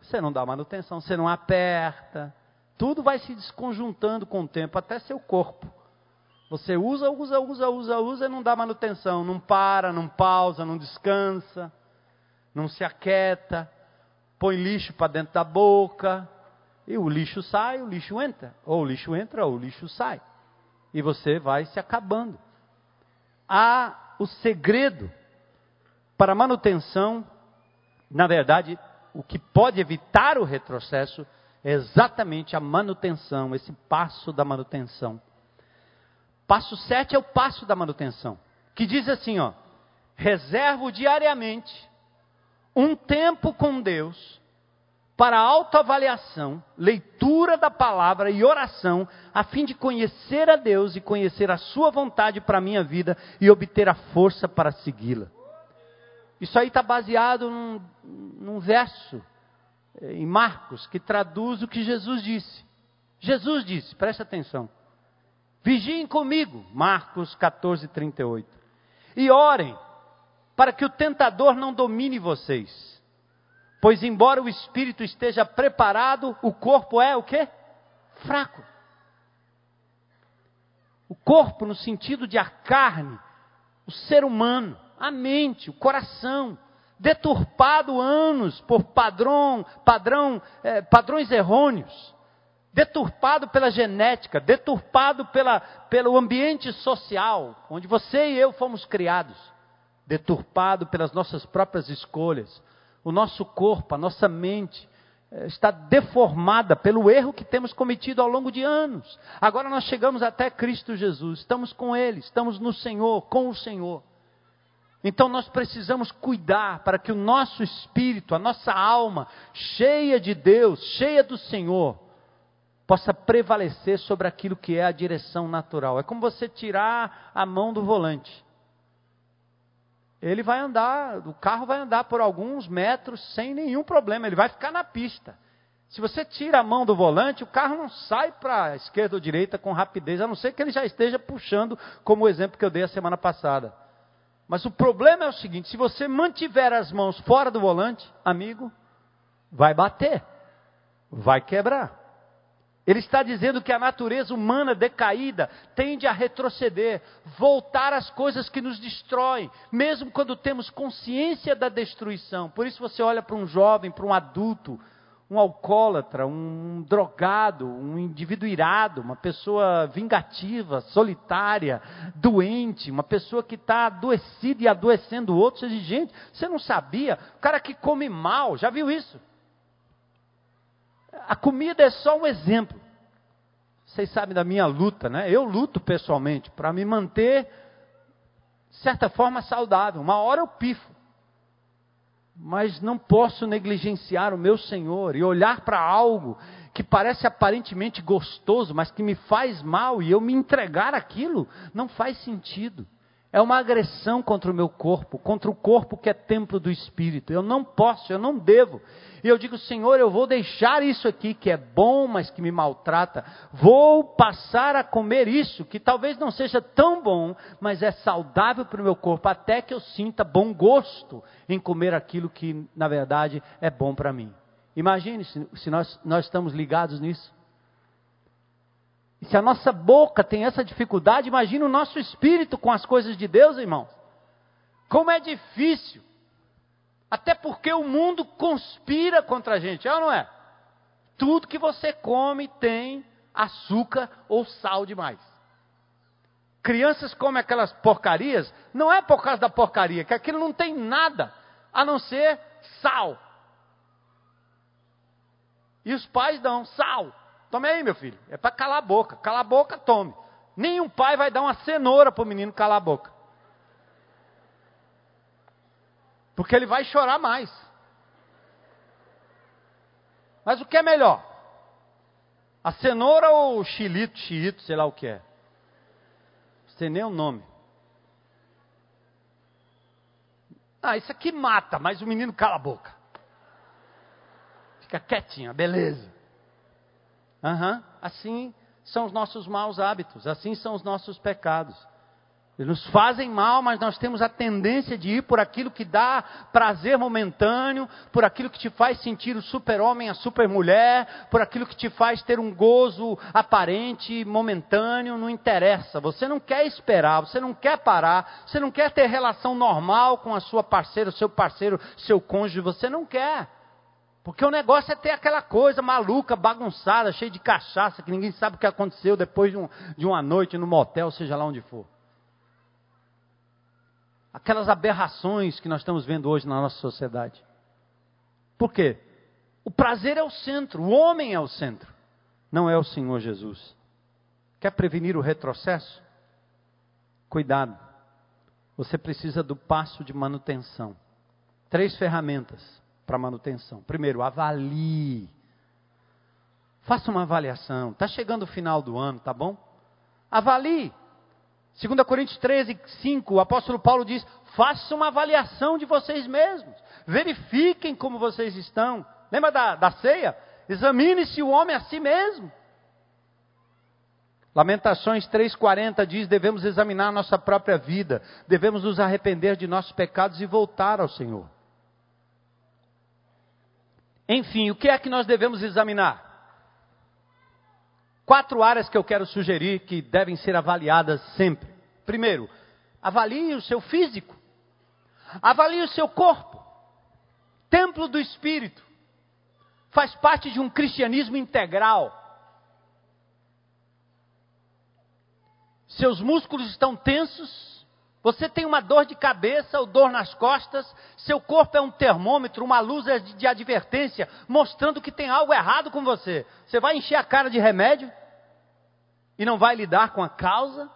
você não dá manutenção, você não aperta. Tudo vai se desconjuntando com o tempo, até seu corpo. Você usa, usa, usa, usa, usa e não dá manutenção, não para, não pausa, não descansa, não se aquieta, põe lixo para dentro da boca, e o lixo sai, o lixo entra. Ou o lixo entra, ou o lixo sai. E você vai se acabando. Há o segredo para manutenção, na verdade, o que pode evitar o retrocesso é exatamente a manutenção, esse passo da manutenção. Passo 7 é o passo da manutenção, que diz assim, ó: reservo diariamente um tempo com Deus para autoavaliação, leitura da palavra e oração, a fim de conhecer a Deus e conhecer a Sua vontade para a minha vida e obter a força para segui-la. Isso aí está baseado num, num verso eh, em Marcos que traduz o que Jesus disse. Jesus disse, presta atenção. Vigiem comigo, Marcos 14, 38. E orem, para que o tentador não domine vocês. Pois embora o espírito esteja preparado, o corpo é o quê? Fraco. O corpo no sentido de a carne, o ser humano, a mente, o coração, deturpado anos por padrão, padrão, é, padrões errôneos, deturpado pela genética, deturpado pela, pelo ambiente social onde você e eu fomos criados. deturpado pelas nossas próprias escolhas. O nosso corpo, a nossa mente, eh, está deformada pelo erro que temos cometido ao longo de anos. Agora nós chegamos até Cristo Jesus, estamos com Ele, estamos no Senhor, com o Senhor. Então nós precisamos cuidar para que o nosso espírito, a nossa alma, cheia de Deus, cheia do Senhor, possa prevalecer sobre aquilo que é a direção natural. É como você tirar a mão do volante. Ele vai andar, o carro vai andar por alguns metros sem nenhum problema, ele vai ficar na pista. Se você tira a mão do volante, o carro não sai para a esquerda ou direita com rapidez, a não ser que ele já esteja puxando, como o exemplo que eu dei a semana passada. Mas o problema é o seguinte: se você mantiver as mãos fora do volante, amigo, vai bater, vai quebrar. Ele está dizendo que a natureza humana decaída tende a retroceder, voltar às coisas que nos destroem, mesmo quando temos consciência da destruição. Por isso você olha para um jovem, para um adulto, um alcoólatra, um drogado, um indivíduo irado, uma pessoa vingativa, solitária, doente, uma pessoa que está adoecida e adoecendo outros. Você diz, gente, você não sabia? O cara que come mal, já viu isso? A comida é só um exemplo. Vocês sabem da minha luta, né? Eu luto pessoalmente para me manter, de certa forma, saudável. Uma hora eu pifo mas não posso negligenciar o meu Senhor e olhar para algo que parece aparentemente gostoso, mas que me faz mal e eu me entregar aquilo, não faz sentido. É uma agressão contra o meu corpo, contra o corpo que é templo do Espírito. Eu não posso, eu não devo. E eu digo, Senhor, eu vou deixar isso aqui que é bom, mas que me maltrata. Vou passar a comer isso, que talvez não seja tão bom, mas é saudável para o meu corpo, até que eu sinta bom gosto em comer aquilo que, na verdade, é bom para mim. Imagine se, se nós, nós estamos ligados nisso. E se a nossa boca tem essa dificuldade, imagine o nosso espírito com as coisas de Deus, irmãos. Como é difícil. Até porque o mundo conspira contra a gente, é ou não é? Tudo que você come tem açúcar ou sal demais. Crianças comem aquelas porcarias, não é por causa da porcaria, que aquilo não tem nada a não ser sal. E os pais dão sal. Tome aí, meu filho. É para calar a boca. Cala a boca, tome. Nenhum pai vai dar uma cenoura para o menino calar a boca. Porque ele vai chorar mais. Mas o que é melhor? A cenoura ou o xilito, xilito, sei lá o que é? Sem nem o nome. Ah, isso aqui mata, mas o menino cala a boca. Fica quietinho, beleza. Uhum. Assim são os nossos maus hábitos, assim são os nossos pecados. Eles nos fazem mal, mas nós temos a tendência de ir por aquilo que dá prazer momentâneo, por aquilo que te faz sentir o super-homem, a super-mulher, por aquilo que te faz ter um gozo aparente, momentâneo, não interessa. Você não quer esperar, você não quer parar, você não quer ter relação normal com a sua parceira, o seu parceiro, seu cônjuge, você não quer. Porque o negócio é ter aquela coisa maluca, bagunçada, cheia de cachaça, que ninguém sabe o que aconteceu depois de, um, de uma noite no motel, seja lá onde for. Aquelas aberrações que nós estamos vendo hoje na nossa sociedade. Por quê? O prazer é o centro, o homem é o centro, não é o Senhor Jesus. Quer prevenir o retrocesso? Cuidado. Você precisa do passo de manutenção. Três ferramentas para manutenção. Primeiro, avalie. Faça uma avaliação. Está chegando o final do ano, tá bom? Avalie. 2 Coríntios 13, 5, o apóstolo Paulo diz: faça uma avaliação de vocês mesmos. Verifiquem como vocês estão. Lembra da, da ceia? Examine-se o homem a si mesmo. Lamentações 3,40 diz: devemos examinar nossa própria vida, devemos nos arrepender de nossos pecados e voltar ao Senhor. Enfim, o que é que nós devemos examinar? Quatro áreas que eu quero sugerir que devem ser avaliadas sempre. Primeiro, avalie o seu físico. Avalie o seu corpo. Templo do espírito. Faz parte de um cristianismo integral. Seus músculos estão tensos, Você tem uma dor de cabeça ou dor nas costas, seu corpo é um termômetro, uma luz de advertência, mostrando que tem algo errado com você. Você vai encher a cara de remédio e não vai lidar com a causa?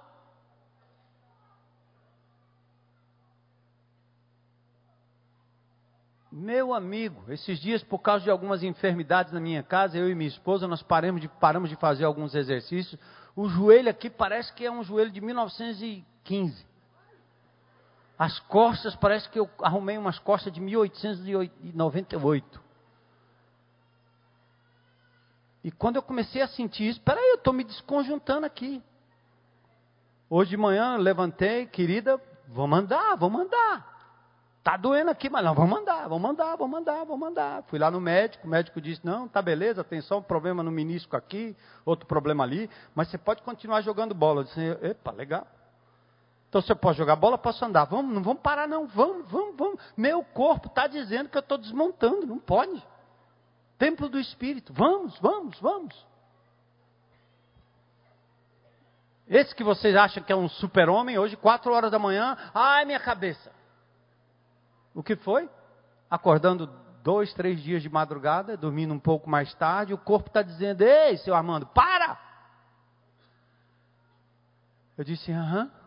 Meu amigo, esses dias, por causa de algumas enfermidades na minha casa, eu e minha esposa, nós paramos de, paramos de fazer alguns exercícios. O joelho aqui parece que é um joelho de 1915. As costas, parece que eu arrumei umas costas de 1898. E quando eu comecei a sentir isso, peraí, eu estou me desconjuntando aqui. Hoje de manhã levantei, querida, vamos andar, vamos andar. Tá doendo aqui, mas não, vamos mandar, vamos mandar, vamos mandar, vamos mandar. Fui lá no médico, o médico disse: não, tá beleza, tem só um problema no menisco aqui, outro problema ali, mas você pode continuar jogando bola. Eu disse: epa, legal. Então você pode jogar bola, posso andar. Vamos, não vamos parar, não. Vamos, vamos, vamos. Meu corpo está dizendo que eu estou desmontando, não pode. Templo do Espírito, vamos, vamos, vamos. Esse que vocês acham que é um super-homem, hoje, quatro horas da manhã, ai minha cabeça. O que foi? Acordando dois, três dias de madrugada, dormindo um pouco mais tarde, o corpo está dizendo: Ei, seu Armando, para! Eu disse: Aham.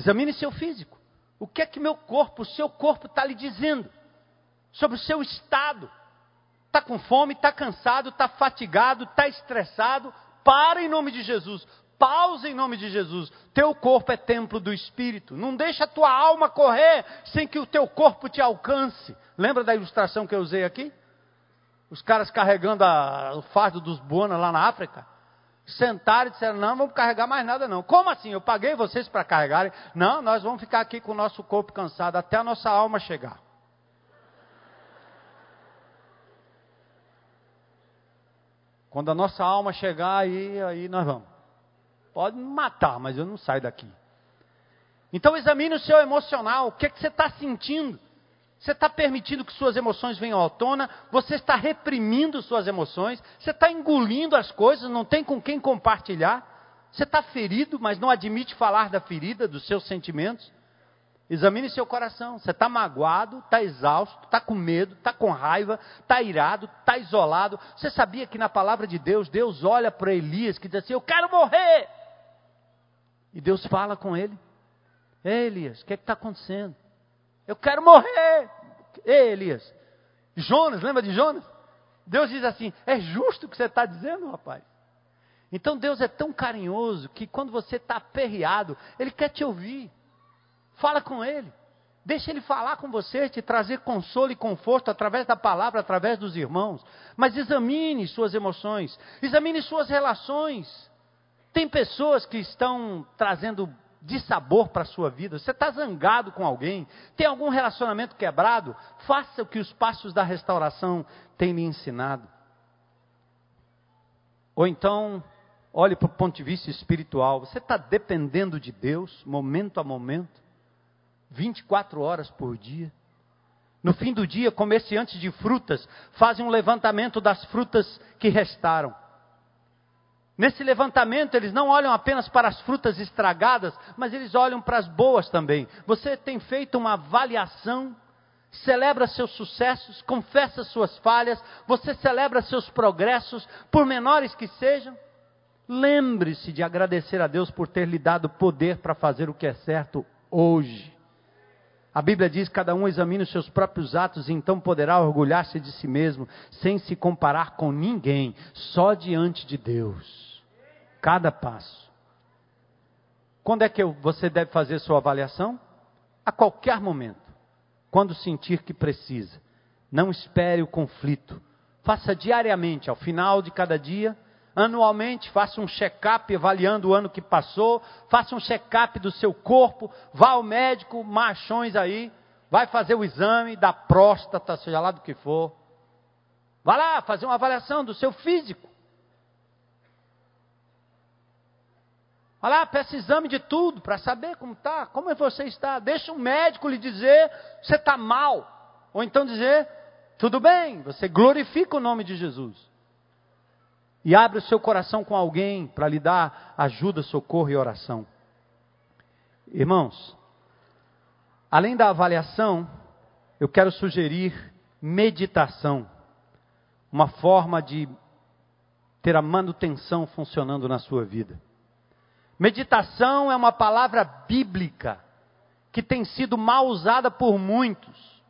Examine seu físico. O que é que meu corpo, o seu corpo está lhe dizendo sobre o seu estado? Está com fome, está cansado, está fatigado, está estressado? Para em nome de Jesus. Pausa em nome de Jesus. Teu corpo é templo do Espírito. Não deixa a tua alma correr sem que o teu corpo te alcance. Lembra da ilustração que eu usei aqui? Os caras carregando a, o fardo dos Buana lá na África. Sentaram e disseram: Não, vamos carregar mais nada não. Como assim? Eu paguei vocês para carregarem? Não, nós vamos ficar aqui com o nosso corpo cansado até a nossa alma chegar. Quando a nossa alma chegar, aí, aí nós vamos. Pode me matar, mas eu não saio daqui. Então examine o seu emocional. O que, é que você está sentindo? Você está permitindo que suas emoções venham à tona? Você está reprimindo suas emoções? Você está engolindo as coisas? Não tem com quem compartilhar? Você está ferido, mas não admite falar da ferida, dos seus sentimentos? Examine seu coração. Você está magoado, está exausto, está com medo, está com raiva, está irado, está isolado. Você sabia que na palavra de Deus, Deus olha para Elias que diz assim: Eu quero morrer. E Deus fala com ele: Ei, Elias, o que é está acontecendo? Eu quero morrer. Ei, Elias. Jonas, lembra de Jonas? Deus diz assim: É justo o que você está dizendo, rapaz? Então Deus é tão carinhoso que quando você está aperreado, Ele quer te ouvir. Fala com Ele. Deixa Ele falar com você, te trazer consolo e conforto através da palavra, através dos irmãos. Mas examine suas emoções, examine suas relações. Tem pessoas que estão trazendo dissabor para a sua vida. Você está zangado com alguém? Tem algum relacionamento quebrado? Faça o que os passos da restauração têm lhe ensinado. Ou então, olhe para o ponto de vista espiritual. Você está dependendo de Deus, momento a momento, 24 horas por dia. No fim do dia, comerciantes de frutas fazem um levantamento das frutas que restaram. Nesse levantamento, eles não olham apenas para as frutas estragadas, mas eles olham para as boas também. Você tem feito uma avaliação, celebra seus sucessos, confessa suas falhas, você celebra seus progressos, por menores que sejam. Lembre-se de agradecer a Deus por ter lhe dado poder para fazer o que é certo hoje. A Bíblia diz: cada um examine os seus próprios atos e então poderá orgulhar-se de si mesmo, sem se comparar com ninguém, só diante de Deus cada passo. Quando é que você deve fazer sua avaliação? A qualquer momento. Quando sentir que precisa. Não espere o conflito. Faça diariamente, ao final de cada dia, anualmente, faça um check-up avaliando o ano que passou, faça um check-up do seu corpo, vá ao médico, machões aí, vai fazer o exame da próstata, seja lá do que for. Vá lá fazer uma avaliação do seu físico. Olha lá, peça exame de tudo para saber como está, como você está. Deixa um médico lhe dizer você está mal. Ou então dizer, tudo bem, você glorifica o nome de Jesus. E abre o seu coração com alguém para lhe dar ajuda, socorro e oração. Irmãos, além da avaliação, eu quero sugerir meditação, uma forma de ter a manutenção funcionando na sua vida. Meditação é uma palavra bíblica que tem sido mal usada por muitos.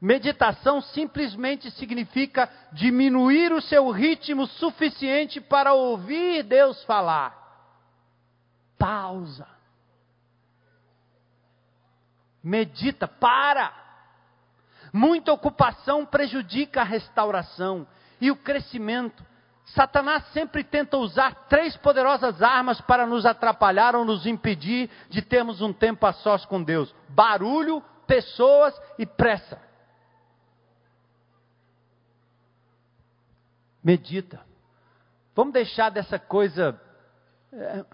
Meditação simplesmente significa diminuir o seu ritmo suficiente para ouvir Deus falar. Pausa. Medita, para. Muita ocupação prejudica a restauração e o crescimento. Satanás sempre tenta usar três poderosas armas para nos atrapalhar ou nos impedir de termos um tempo a sós com Deus: barulho, pessoas e pressa. Medita. Vamos deixar dessa coisa. É,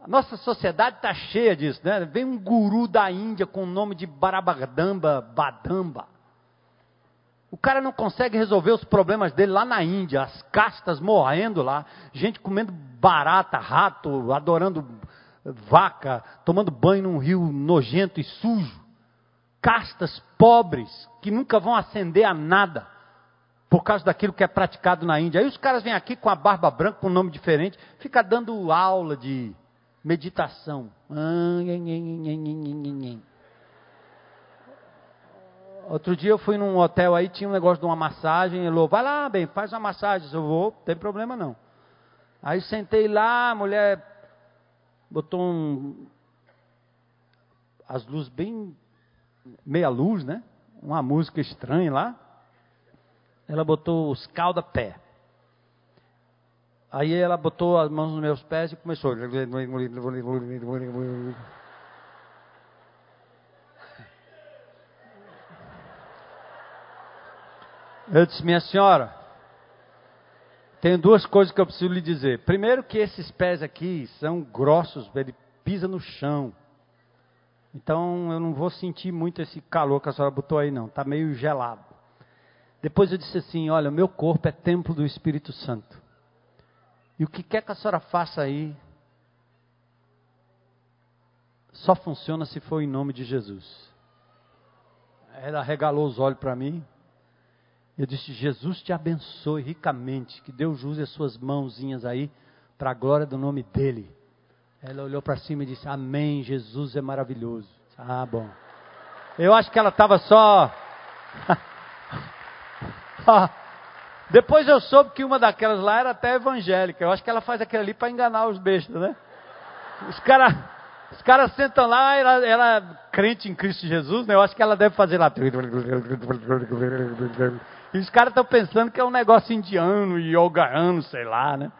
a nossa sociedade está cheia disso, né? Vem um guru da Índia com o nome de Barabadamba, Badamba. O cara não consegue resolver os problemas dele lá na Índia, as castas morrendo lá, gente comendo barata, rato, adorando vaca, tomando banho num rio nojento e sujo. Castas pobres que nunca vão ascender a nada por causa daquilo que é praticado na Índia. Aí os caras vêm aqui com a barba branca, com um nome diferente, fica dando aula de meditação. Outro dia eu fui num hotel aí, tinha um negócio de uma massagem, ele falou, vai lá, bem, faz uma massagem. Eu vou, não tem problema não. Aí sentei lá, a mulher botou um, as luzes bem, meia luz, né? Uma música estranha lá. Ela botou os calda-pé. Aí ela botou as mãos nos meus pés e começou. Eu disse, minha senhora, tenho duas coisas que eu preciso lhe dizer. Primeiro que esses pés aqui são grossos, ele pisa no chão. Então eu não vou sentir muito esse calor que a senhora botou aí não, está meio gelado. Depois eu disse assim, olha, meu corpo é templo do Espírito Santo. E o que quer que a senhora faça aí, só funciona se for em nome de Jesus. Ela regalou os olhos para mim. Eu disse: Jesus te abençoe ricamente, que Deus use as suas mãozinhas aí para a glória do nome dele. Ela olhou para cima e disse: Amém, Jesus é maravilhoso. Ah, bom. Eu acho que ela estava só. Depois eu soube que uma daquelas lá era até evangélica. Eu acho que ela faz aquilo ali para enganar os bestas, né? Os caras os cara sentam lá, ela, ela é crente em Cristo Jesus, né? Eu acho que ela deve fazer lá. E os caras estão pensando que é um negócio indiano, yogaano, sei lá, né?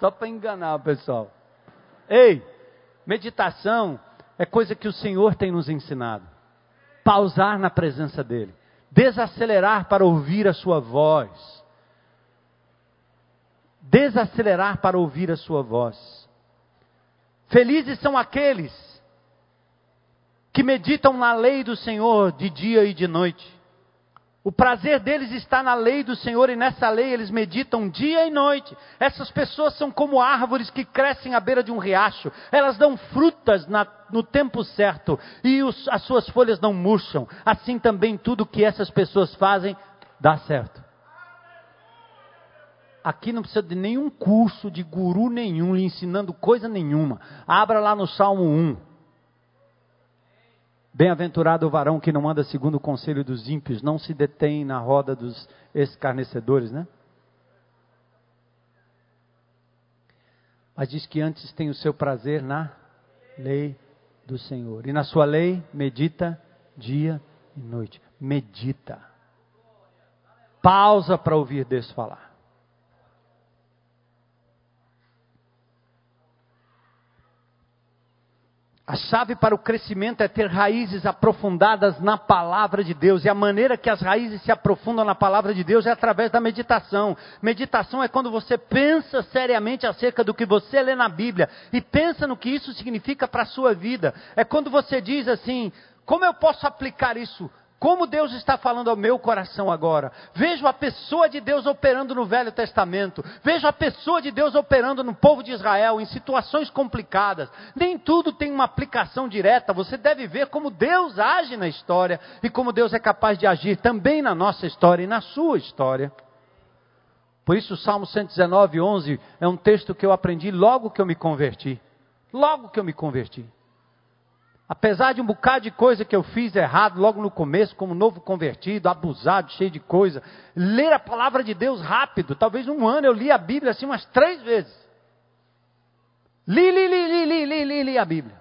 Só para enganar o pessoal. Ei, meditação é coisa que o Senhor tem nos ensinado. Pausar na presença dEle. Desacelerar para ouvir a Sua voz. Desacelerar para ouvir a Sua voz. Felizes são aqueles que meditam na lei do Senhor de dia e de noite. O prazer deles está na lei do Senhor e nessa lei eles meditam dia e noite. Essas pessoas são como árvores que crescem à beira de um riacho. Elas dão frutas na, no tempo certo e os, as suas folhas não murcham. Assim também tudo que essas pessoas fazem dá certo. Aqui não precisa de nenhum curso de guru nenhum lhe ensinando coisa nenhuma. Abra lá no Salmo 1. Bem-aventurado o varão que não anda segundo o conselho dos ímpios, não se detém na roda dos escarnecedores, né? Mas diz que antes tem o seu prazer na lei do Senhor. E na sua lei medita dia e noite. Medita. Pausa para ouvir Deus falar. A chave para o crescimento é ter raízes aprofundadas na palavra de Deus. E a maneira que as raízes se aprofundam na palavra de Deus é através da meditação. Meditação é quando você pensa seriamente acerca do que você lê na Bíblia e pensa no que isso significa para a sua vida. É quando você diz assim: como eu posso aplicar isso? Como Deus está falando ao meu coração agora. Vejo a pessoa de Deus operando no Velho Testamento. Vejo a pessoa de Deus operando no povo de Israel em situações complicadas. Nem tudo tem uma aplicação direta. Você deve ver como Deus age na história e como Deus é capaz de agir também na nossa história e na sua história. Por isso, o Salmo 119, 11 é um texto que eu aprendi logo que eu me converti. Logo que eu me converti. Apesar de um bocado de coisa que eu fiz errado logo no começo, como novo convertido, abusado, cheio de coisa, ler a palavra de Deus rápido, talvez um ano eu li a Bíblia assim umas três vezes. Li, li, li, li, li, li, li, li a Bíblia.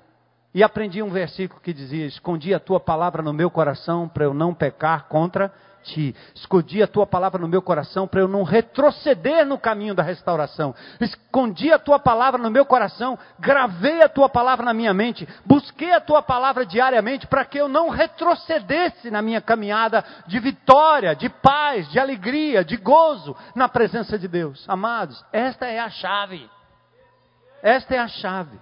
E aprendi um versículo que dizia: Escondi a tua palavra no meu coração para eu não pecar contra ti. Escondi a tua palavra no meu coração para eu não retroceder no caminho da restauração. Escondi a tua palavra no meu coração, gravei a tua palavra na minha mente, busquei a tua palavra diariamente para que eu não retrocedesse na minha caminhada de vitória, de paz, de alegria, de gozo na presença de Deus. Amados, esta é a chave. Esta é a chave.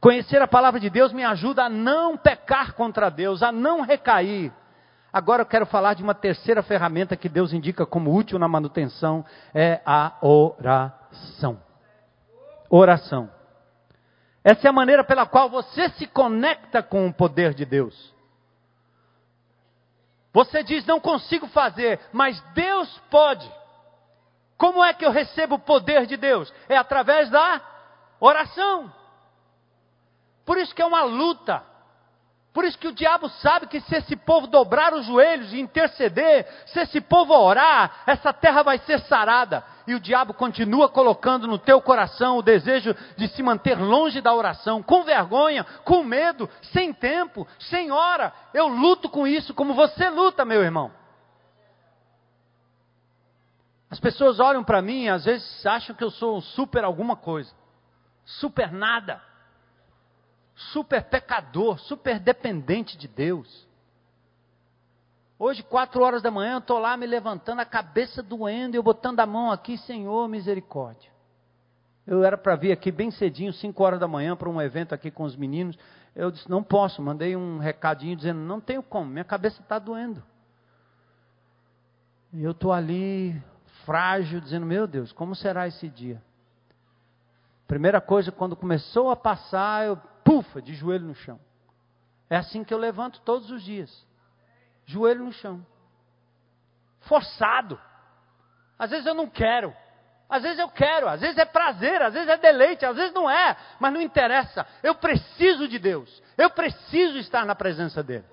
Conhecer a palavra de Deus me ajuda a não pecar contra Deus, a não recair. Agora eu quero falar de uma terceira ferramenta que Deus indica como útil na manutenção, é a oração. Oração. Essa é a maneira pela qual você se conecta com o poder de Deus. Você diz, não consigo fazer, mas Deus pode. Como é que eu recebo o poder de Deus? É através da oração. Por isso que é uma luta. Por isso que o diabo sabe que se esse povo dobrar os joelhos e interceder, se esse povo orar, essa terra vai ser sarada. E o diabo continua colocando no teu coração o desejo de se manter longe da oração, com vergonha, com medo, sem tempo, sem hora. Eu luto com isso como você luta, meu irmão. As pessoas olham para mim e às vezes acham que eu sou um super alguma coisa. Super nada super pecador, super dependente de Deus. Hoje, quatro horas da manhã, eu estou lá me levantando, a cabeça doendo, eu botando a mão aqui, Senhor, misericórdia. Eu era para vir aqui bem cedinho, cinco horas da manhã, para um evento aqui com os meninos. Eu disse, não posso. Mandei um recadinho dizendo, não tenho como, minha cabeça está doendo. E eu estou ali, frágil, dizendo, meu Deus, como será esse dia? Primeira coisa, quando começou a passar, eu pufa, de joelho no chão. É assim que eu levanto todos os dias. Joelho no chão. Forçado. Às vezes eu não quero. Às vezes eu quero, às vezes é prazer, às vezes é deleite, às vezes não é, mas não interessa. Eu preciso de Deus. Eu preciso estar na presença dele.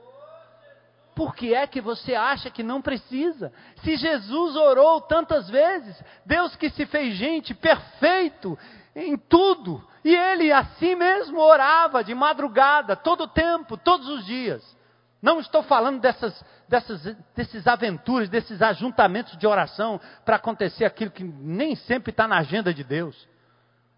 Por que é que você acha que não precisa? Se Jesus orou tantas vezes, Deus que se fez gente perfeito em tudo, e ele assim mesmo orava de madrugada, todo o tempo, todos os dias. Não estou falando dessas, dessas desses aventuras, desses ajuntamentos de oração para acontecer aquilo que nem sempre está na agenda de Deus.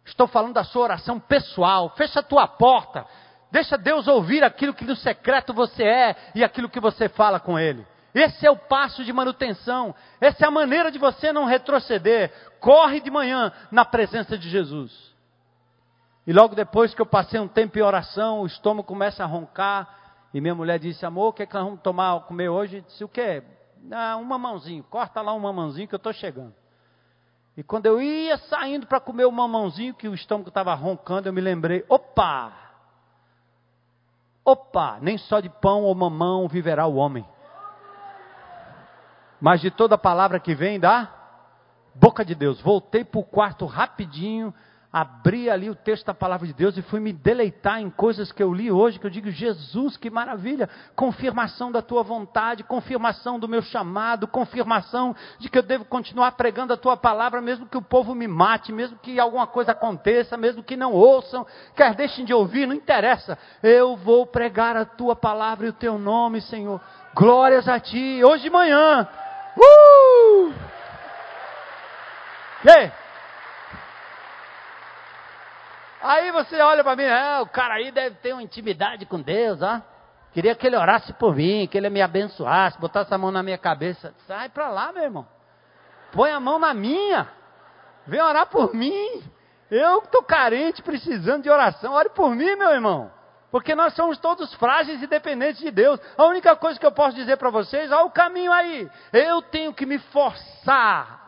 Estou falando da sua oração pessoal. Fecha a tua porta. Deixa Deus ouvir aquilo que no secreto você é e aquilo que você fala com Ele. Esse é o passo de manutenção. Essa é a maneira de você não retroceder. Corre de manhã na presença de Jesus. E logo depois que eu passei um tempo em oração, o estômago começa a roncar. E minha mulher disse, amor, o que, é que nós vamos tomar, comer hoje? Eu disse, o quê? Ah, um mamãozinho, corta lá um mamãozinho que eu estou chegando. E quando eu ia saindo para comer o mamãozinho, que o estômago estava roncando, eu me lembrei, opa! Opa! Nem só de pão ou mamão viverá o homem. Mas de toda palavra que vem da boca de Deus. Voltei para o quarto rapidinho, abri ali o texto da palavra de Deus e fui me deleitar em coisas que eu li hoje, que eu digo, Jesus, que maravilha! Confirmação da tua vontade, confirmação do meu chamado, confirmação de que eu devo continuar pregando a tua palavra, mesmo que o povo me mate, mesmo que alguma coisa aconteça, mesmo que não ouçam, quer deixem de ouvir, não interessa. Eu vou pregar a tua palavra e o teu nome, Senhor. Glórias a ti, hoje de manhã. Uh! E aí? Você olha para mim, ah, o cara aí deve ter uma intimidade com Deus, ó. Queria que ele orasse por mim, que ele me abençoasse, botasse a mão na minha cabeça. Sai para lá, meu irmão. Põe a mão na minha. Vem orar por mim. Eu estou carente, precisando de oração. Ore por mim, meu irmão. Porque nós somos todos frágeis e dependentes de Deus. A única coisa que eu posso dizer para vocês, olha o caminho aí. Eu tenho que me forçar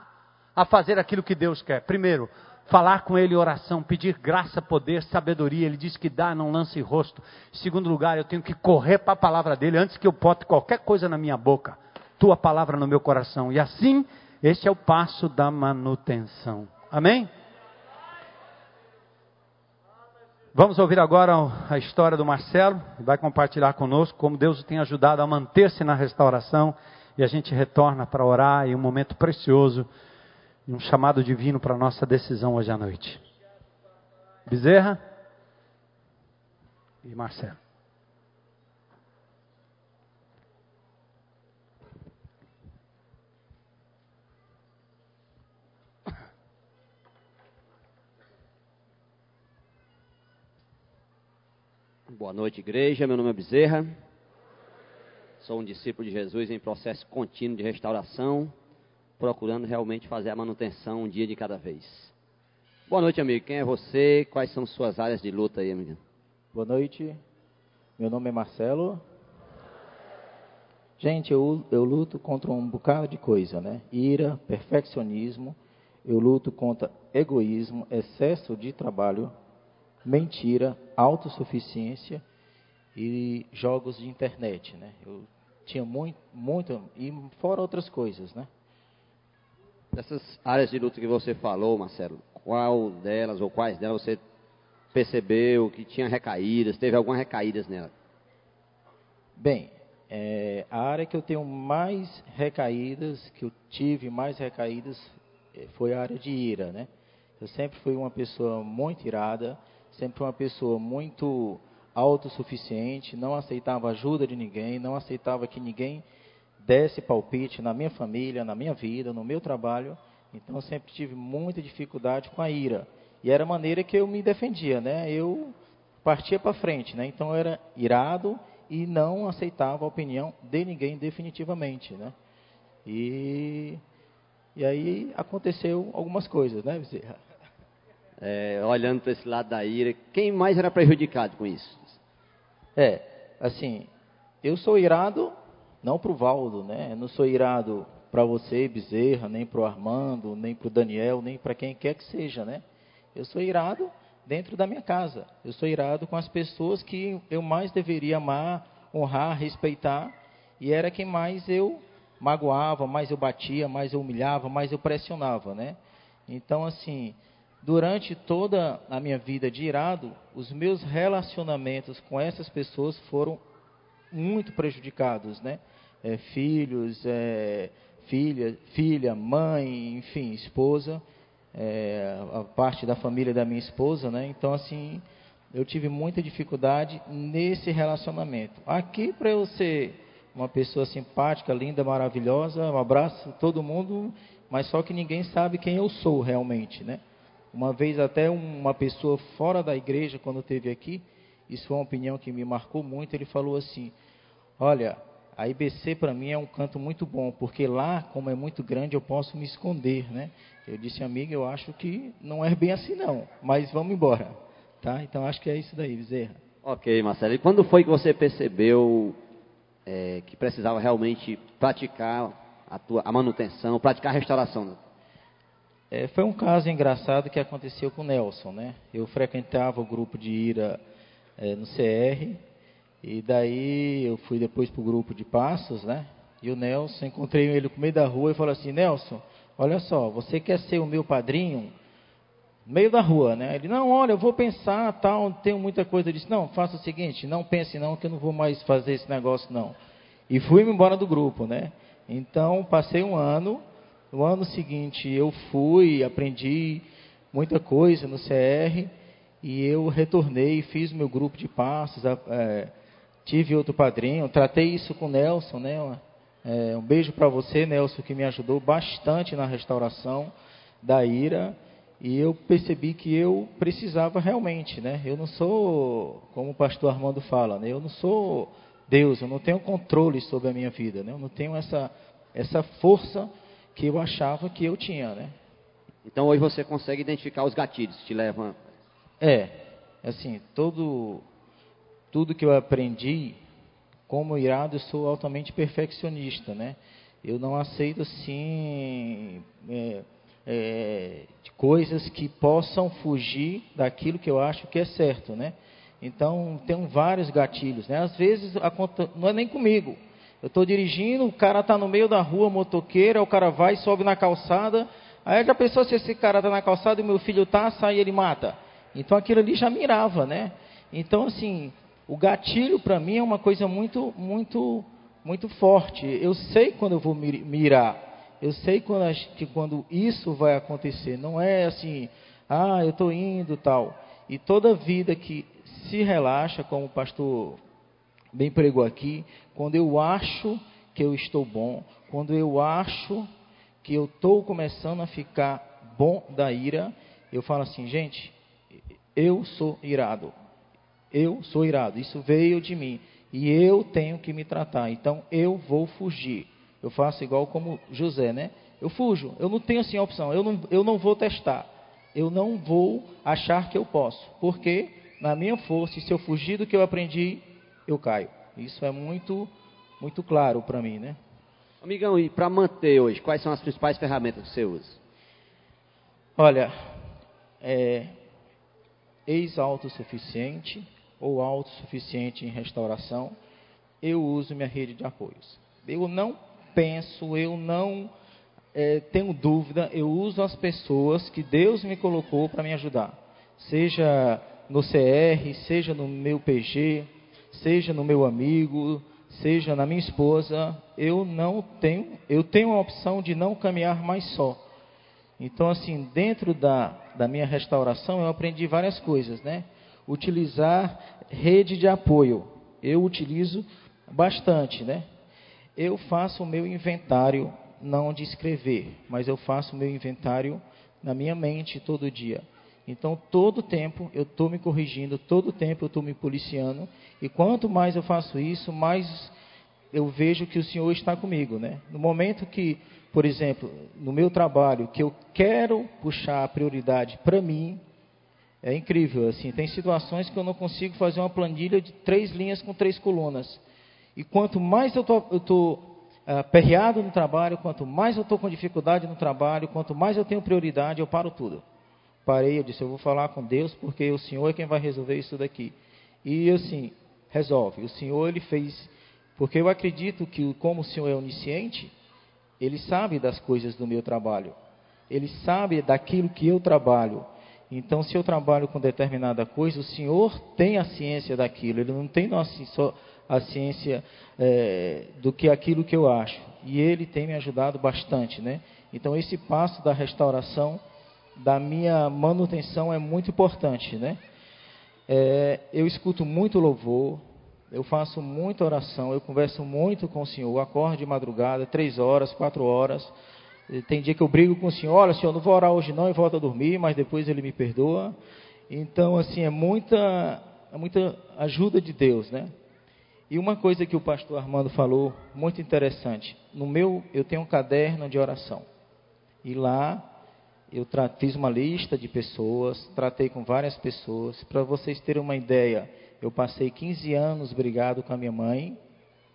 a fazer aquilo que Deus quer. Primeiro, falar com Ele oração, pedir graça, poder, sabedoria. Ele diz que dá, não lance rosto. Em segundo lugar, eu tenho que correr para a palavra dele antes que eu bote qualquer coisa na minha boca. Tua palavra no meu coração. E assim, esse é o passo da manutenção. Amém? Vamos ouvir agora a história do Marcelo, vai compartilhar conosco como Deus o tem ajudado a manter-se na restauração e a gente retorna para orar em um momento precioso um chamado divino para a nossa decisão hoje à noite. Bezerra e Marcelo. Boa noite, igreja. Meu nome é Bezerra. Sou um discípulo de Jesus em processo contínuo de restauração, procurando realmente fazer a manutenção um dia de cada vez. Boa noite, amigo. Quem é você? Quais são suas áreas de luta aí, amigo? Boa noite. Meu nome é Marcelo. Gente, eu, eu luto contra um bocado de coisa, né? Ira, perfeccionismo. Eu luto contra egoísmo, excesso de trabalho, mentira, autossuficiência e jogos de internet, né? Eu tinha muito, muito e fora outras coisas, né? Dessas áreas de luta que você falou, Marcelo, qual delas ou quais delas você percebeu que tinha recaídas? Teve algumas recaídas nela? Bem, é, a área que eu tenho mais recaídas, que eu tive mais recaídas, é, foi a área de ira, né? Eu sempre fui uma pessoa muito irada, sempre uma pessoa muito autossuficiente, não aceitava ajuda de ninguém, não aceitava que ninguém desse palpite na minha família, na minha vida, no meu trabalho. Então eu sempre tive muita dificuldade com a ira. E era a maneira que eu me defendia, né? Eu partia para frente, né? Então eu era irado e não aceitava a opinião de ninguém definitivamente, né? E e aí aconteceu algumas coisas, né, Bezerra? é, olhando para esse lado da ira, quem mais era prejudicado com isso? É, assim, eu sou irado não para o Valdo, né? Eu não sou irado para você, Bezerra, nem para o Armando, nem para o Daniel, nem para quem quer que seja, né? Eu sou irado dentro da minha casa. Eu sou irado com as pessoas que eu mais deveria amar, honrar, respeitar, e era quem mais eu magoava, mais eu batia, mais eu humilhava, mais eu pressionava, né? Então, assim, durante toda a minha vida de irado, os meus relacionamentos com essas pessoas foram muito prejudicados, né? É, filhos, é, filha, filha, mãe, enfim, esposa, é, a parte da família da minha esposa, né? Então, assim, eu tive muita dificuldade nesse relacionamento. Aqui, para eu ser uma pessoa simpática, linda, maravilhosa, um abraço a todo mundo, mas só que ninguém sabe quem eu sou realmente, né? Uma vez até uma pessoa fora da igreja, quando esteve aqui, isso foi uma opinião que me marcou muito, ele falou assim, olha, a IBC para mim é um canto muito bom, porque lá, como é muito grande, eu posso me esconder, né? Eu disse, amiga, eu acho que não é bem assim não, mas vamos embora, tá? Então acho que é isso daí, Bezerra. Ok, Marcelo. E quando foi que você percebeu é, que precisava realmente praticar a, tua, a manutenção, praticar a restauração? É, foi um caso engraçado que aconteceu com o Nelson, né? Eu frequentava o grupo de ira é, no CR, e daí eu fui depois para o grupo de passos, né? E o Nelson, encontrei ele no meio da rua e falou assim, Nelson, olha só, você quer ser o meu padrinho? No meio da rua, né? Ele, não, olha, eu vou pensar, tal, tenho muita coisa. Eu disse, não, faça o seguinte, não pense não, que eu não vou mais fazer esse negócio não. E fui embora do grupo, né? Então, passei um ano, no ano seguinte eu fui, aprendi muita coisa no CR e eu retornei, fiz meu grupo de passos, é, tive outro padrinho, tratei isso com o Nelson, né? É, um beijo para você, Nelson, que me ajudou bastante na restauração da ira. E eu percebi que eu precisava realmente, né? Eu não sou, como o pastor Armando fala, né? Eu não sou Deus, eu não tenho controle sobre a minha vida, né? Eu não tenho essa, essa força que eu achava que eu tinha, né? Então hoje você consegue identificar os gatilhos que te levam. É, assim, todo tudo que eu aprendi, como irado, eu sou altamente perfeccionista, né? Eu não aceito assim é, é, coisas que possam fugir daquilo que eu acho que é certo, né? Então, tem vários gatilhos, né? Às vezes, não é nem comigo. Eu estou dirigindo, o cara está no meio da rua, motoqueira, o cara vai, sobe na calçada. Aí já pensou se esse cara está na calçada e meu filho está, sai ele mata. Então aquilo ali já mirava, né? Então, assim, o gatilho para mim é uma coisa muito, muito, muito forte. Eu sei quando eu vou mirar. Eu sei quando, que quando isso vai acontecer. Não é assim, ah, eu estou indo tal. E toda vida que se relaxa, como o pastor bem pregou aqui, quando eu acho que eu estou bom, quando eu acho que eu estou começando a ficar bom da ira, eu falo assim, gente, eu sou irado. Eu sou irado. Isso veio de mim. E eu tenho que me tratar. Então eu vou fugir. Eu faço igual como José, né? Eu fujo. Eu não tenho assim a opção. Eu não, eu não vou testar. Eu não vou achar que eu posso. Porque na minha força, se eu fugir do que eu aprendi, eu caio. Isso é muito, muito claro para mim, né? Amigão, e para manter hoje, quais são as principais ferramentas que você usa? Olha, é, ex-autossuficiente ou autossuficiente em restauração, eu uso minha rede de apoios. Eu não penso, eu não é, tenho dúvida, eu uso as pessoas que Deus me colocou para me ajudar. Seja no CR, seja no meu PG, seja no meu amigo, seja na minha esposa, eu não tenho, eu tenho a opção de não caminhar mais só. Então, assim, dentro da, da minha restauração, eu aprendi várias coisas, né? Utilizar rede de apoio. Eu utilizo bastante, né? Eu faço o meu inventário, não de escrever, mas eu faço o meu inventário na minha mente todo dia. Então, todo tempo eu estou me corrigindo, todo tempo eu estou me policiando. E quanto mais eu faço isso, mais eu vejo que o Senhor está comigo, né? No momento que, por exemplo, no meu trabalho, que eu quero puxar a prioridade para mim, é incrível, assim, tem situações que eu não consigo fazer uma planilha de três linhas com três colunas. E quanto mais eu estou uh, perreado no trabalho, quanto mais eu estou com dificuldade no trabalho, quanto mais eu tenho prioridade, eu paro tudo parei, eu disse, eu vou falar com Deus, porque o Senhor é quem vai resolver isso daqui. E assim, resolve. O Senhor, ele fez, porque eu acredito que como o Senhor é onisciente, ele sabe das coisas do meu trabalho. Ele sabe daquilo que eu trabalho. Então, se eu trabalho com determinada coisa, o Senhor tem a ciência daquilo. Ele não tem só a ciência é, do que aquilo que eu acho. E Ele tem me ajudado bastante, né? Então, esse passo da restauração da minha manutenção é muito importante, né? É, eu escuto muito louvor, eu faço muita oração, eu converso muito com o Senhor, acordo de madrugada, três horas, quatro horas. Tem dia que eu brigo com o Senhor, olha, Senhor, não vou orar hoje não e volto a dormir, mas depois Ele me perdoa. Então, assim, é muita, é muita ajuda de Deus, né? E uma coisa que o pastor Armando falou, muito interessante. No meu, eu tenho um caderno de oração. E lá eu fiz uma lista de pessoas, tratei com várias pessoas. Para vocês terem uma ideia, eu passei 15 anos brigado com a minha mãe.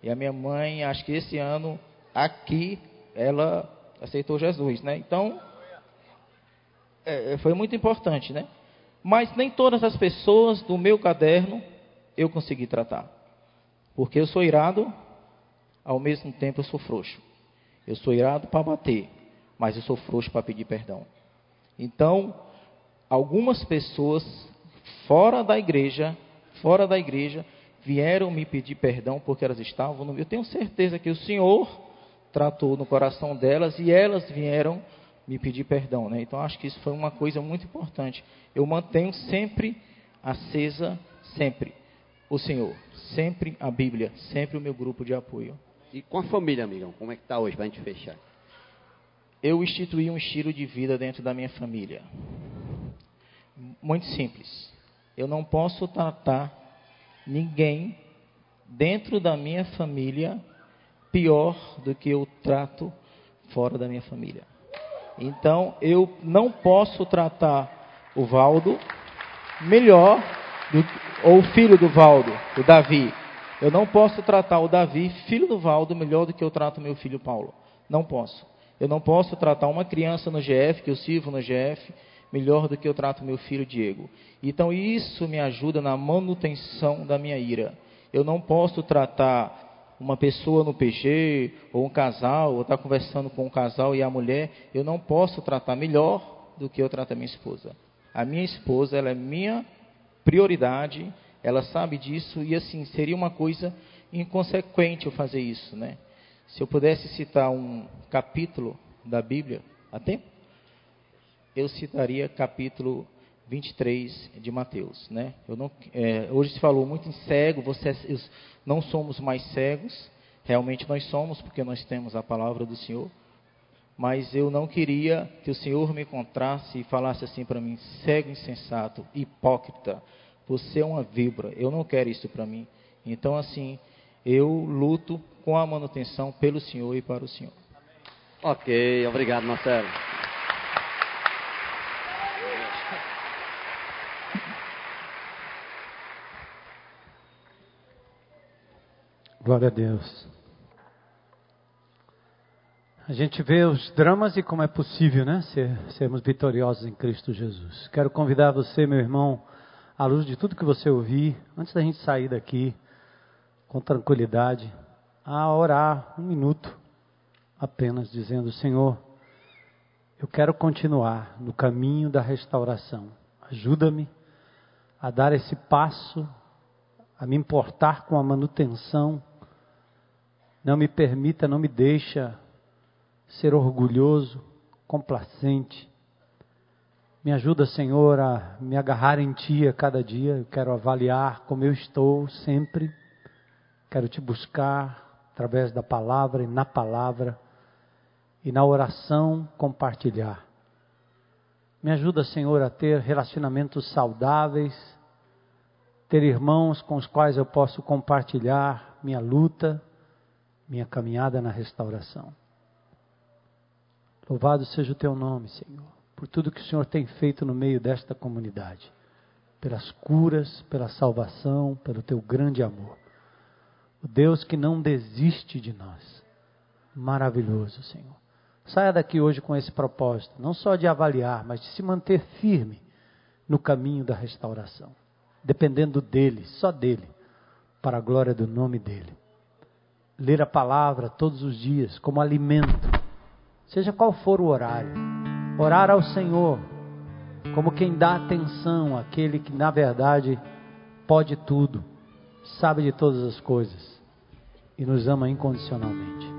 E a minha mãe, acho que esse ano, aqui, ela aceitou Jesus, né? Então, é, é, foi muito importante, né? Mas nem todas as pessoas do meu caderno eu consegui tratar. Porque eu sou irado, ao mesmo tempo eu sou frouxo. Eu sou irado para bater, mas eu sou frouxo para pedir perdão. Então, algumas pessoas fora da igreja, fora da igreja, vieram me pedir perdão porque elas estavam no Eu tenho certeza que o Senhor tratou no coração delas e elas vieram me pedir perdão, né? Então acho que isso foi uma coisa muito importante. Eu mantenho sempre acesa, sempre o Senhor, sempre a Bíblia, sempre o meu grupo de apoio. E com a família, amigão, como é que está hoje para a gente fechar? eu instituí um estilo de vida dentro da minha família. Muito simples. Eu não posso tratar ninguém dentro da minha família pior do que eu trato fora da minha família. Então, eu não posso tratar o Valdo melhor do, ou o filho do Valdo, o Davi. Eu não posso tratar o Davi, filho do Valdo, melhor do que eu trato meu filho Paulo. Não posso. Eu não posso tratar uma criança no GF, que eu sirvo no GF, melhor do que eu trato meu filho Diego. Então isso me ajuda na manutenção da minha ira. Eu não posso tratar uma pessoa no PG, ou um casal, ou estar tá conversando com um casal e a mulher, eu não posso tratar melhor do que eu trato a minha esposa. A minha esposa, ela é minha prioridade, ela sabe disso e assim, seria uma coisa inconsequente eu fazer isso, né? Se eu pudesse citar um capítulo da Bíblia, a tempo? Eu citaria capítulo 23 de Mateus, né? Não, é, hoje se falou muito em cego, vocês não somos mais cegos, realmente nós somos, porque nós temos a palavra do Senhor, mas eu não queria que o Senhor me encontrasse e falasse assim para mim, cego, insensato, hipócrita, você é uma vibra, eu não quero isso para mim. Então, assim, eu luto com a manutenção pelo Senhor e para o Senhor. Ok, obrigado, Marcelo. Glória a Deus. A gente vê os dramas e como é possível, né? Ser, sermos vitoriosos em Cristo Jesus. Quero convidar você, meu irmão, à luz de tudo que você ouvir, antes da gente sair daqui, com tranquilidade, a orar um minuto, apenas dizendo: Senhor, eu quero continuar no caminho da restauração. Ajuda-me a dar esse passo, a me importar com a manutenção. Não me permita, não me deixa ser orgulhoso, complacente. Me ajuda, Senhor, a me agarrar em Ti a cada dia. Eu quero avaliar como eu estou sempre. Quero Te buscar através da palavra e na palavra e na oração compartilhar. Me ajuda, Senhor, a ter relacionamentos saudáveis, ter irmãos com os quais eu posso compartilhar minha luta, minha caminhada na restauração. Louvado seja o teu nome, Senhor, por tudo que o Senhor tem feito no meio desta comunidade, pelas curas, pela salvação, pelo teu grande amor. O Deus que não desiste de nós. Maravilhoso, Senhor. Saia daqui hoje com esse propósito, não só de avaliar, mas de se manter firme no caminho da restauração, dependendo dele, só dele, para a glória do nome dele. Ler a palavra todos os dias como alimento, seja qual for o horário. Orar ao Senhor como quem dá atenção àquele que, na verdade, pode tudo sabe de todas as coisas e nos ama incondicionalmente.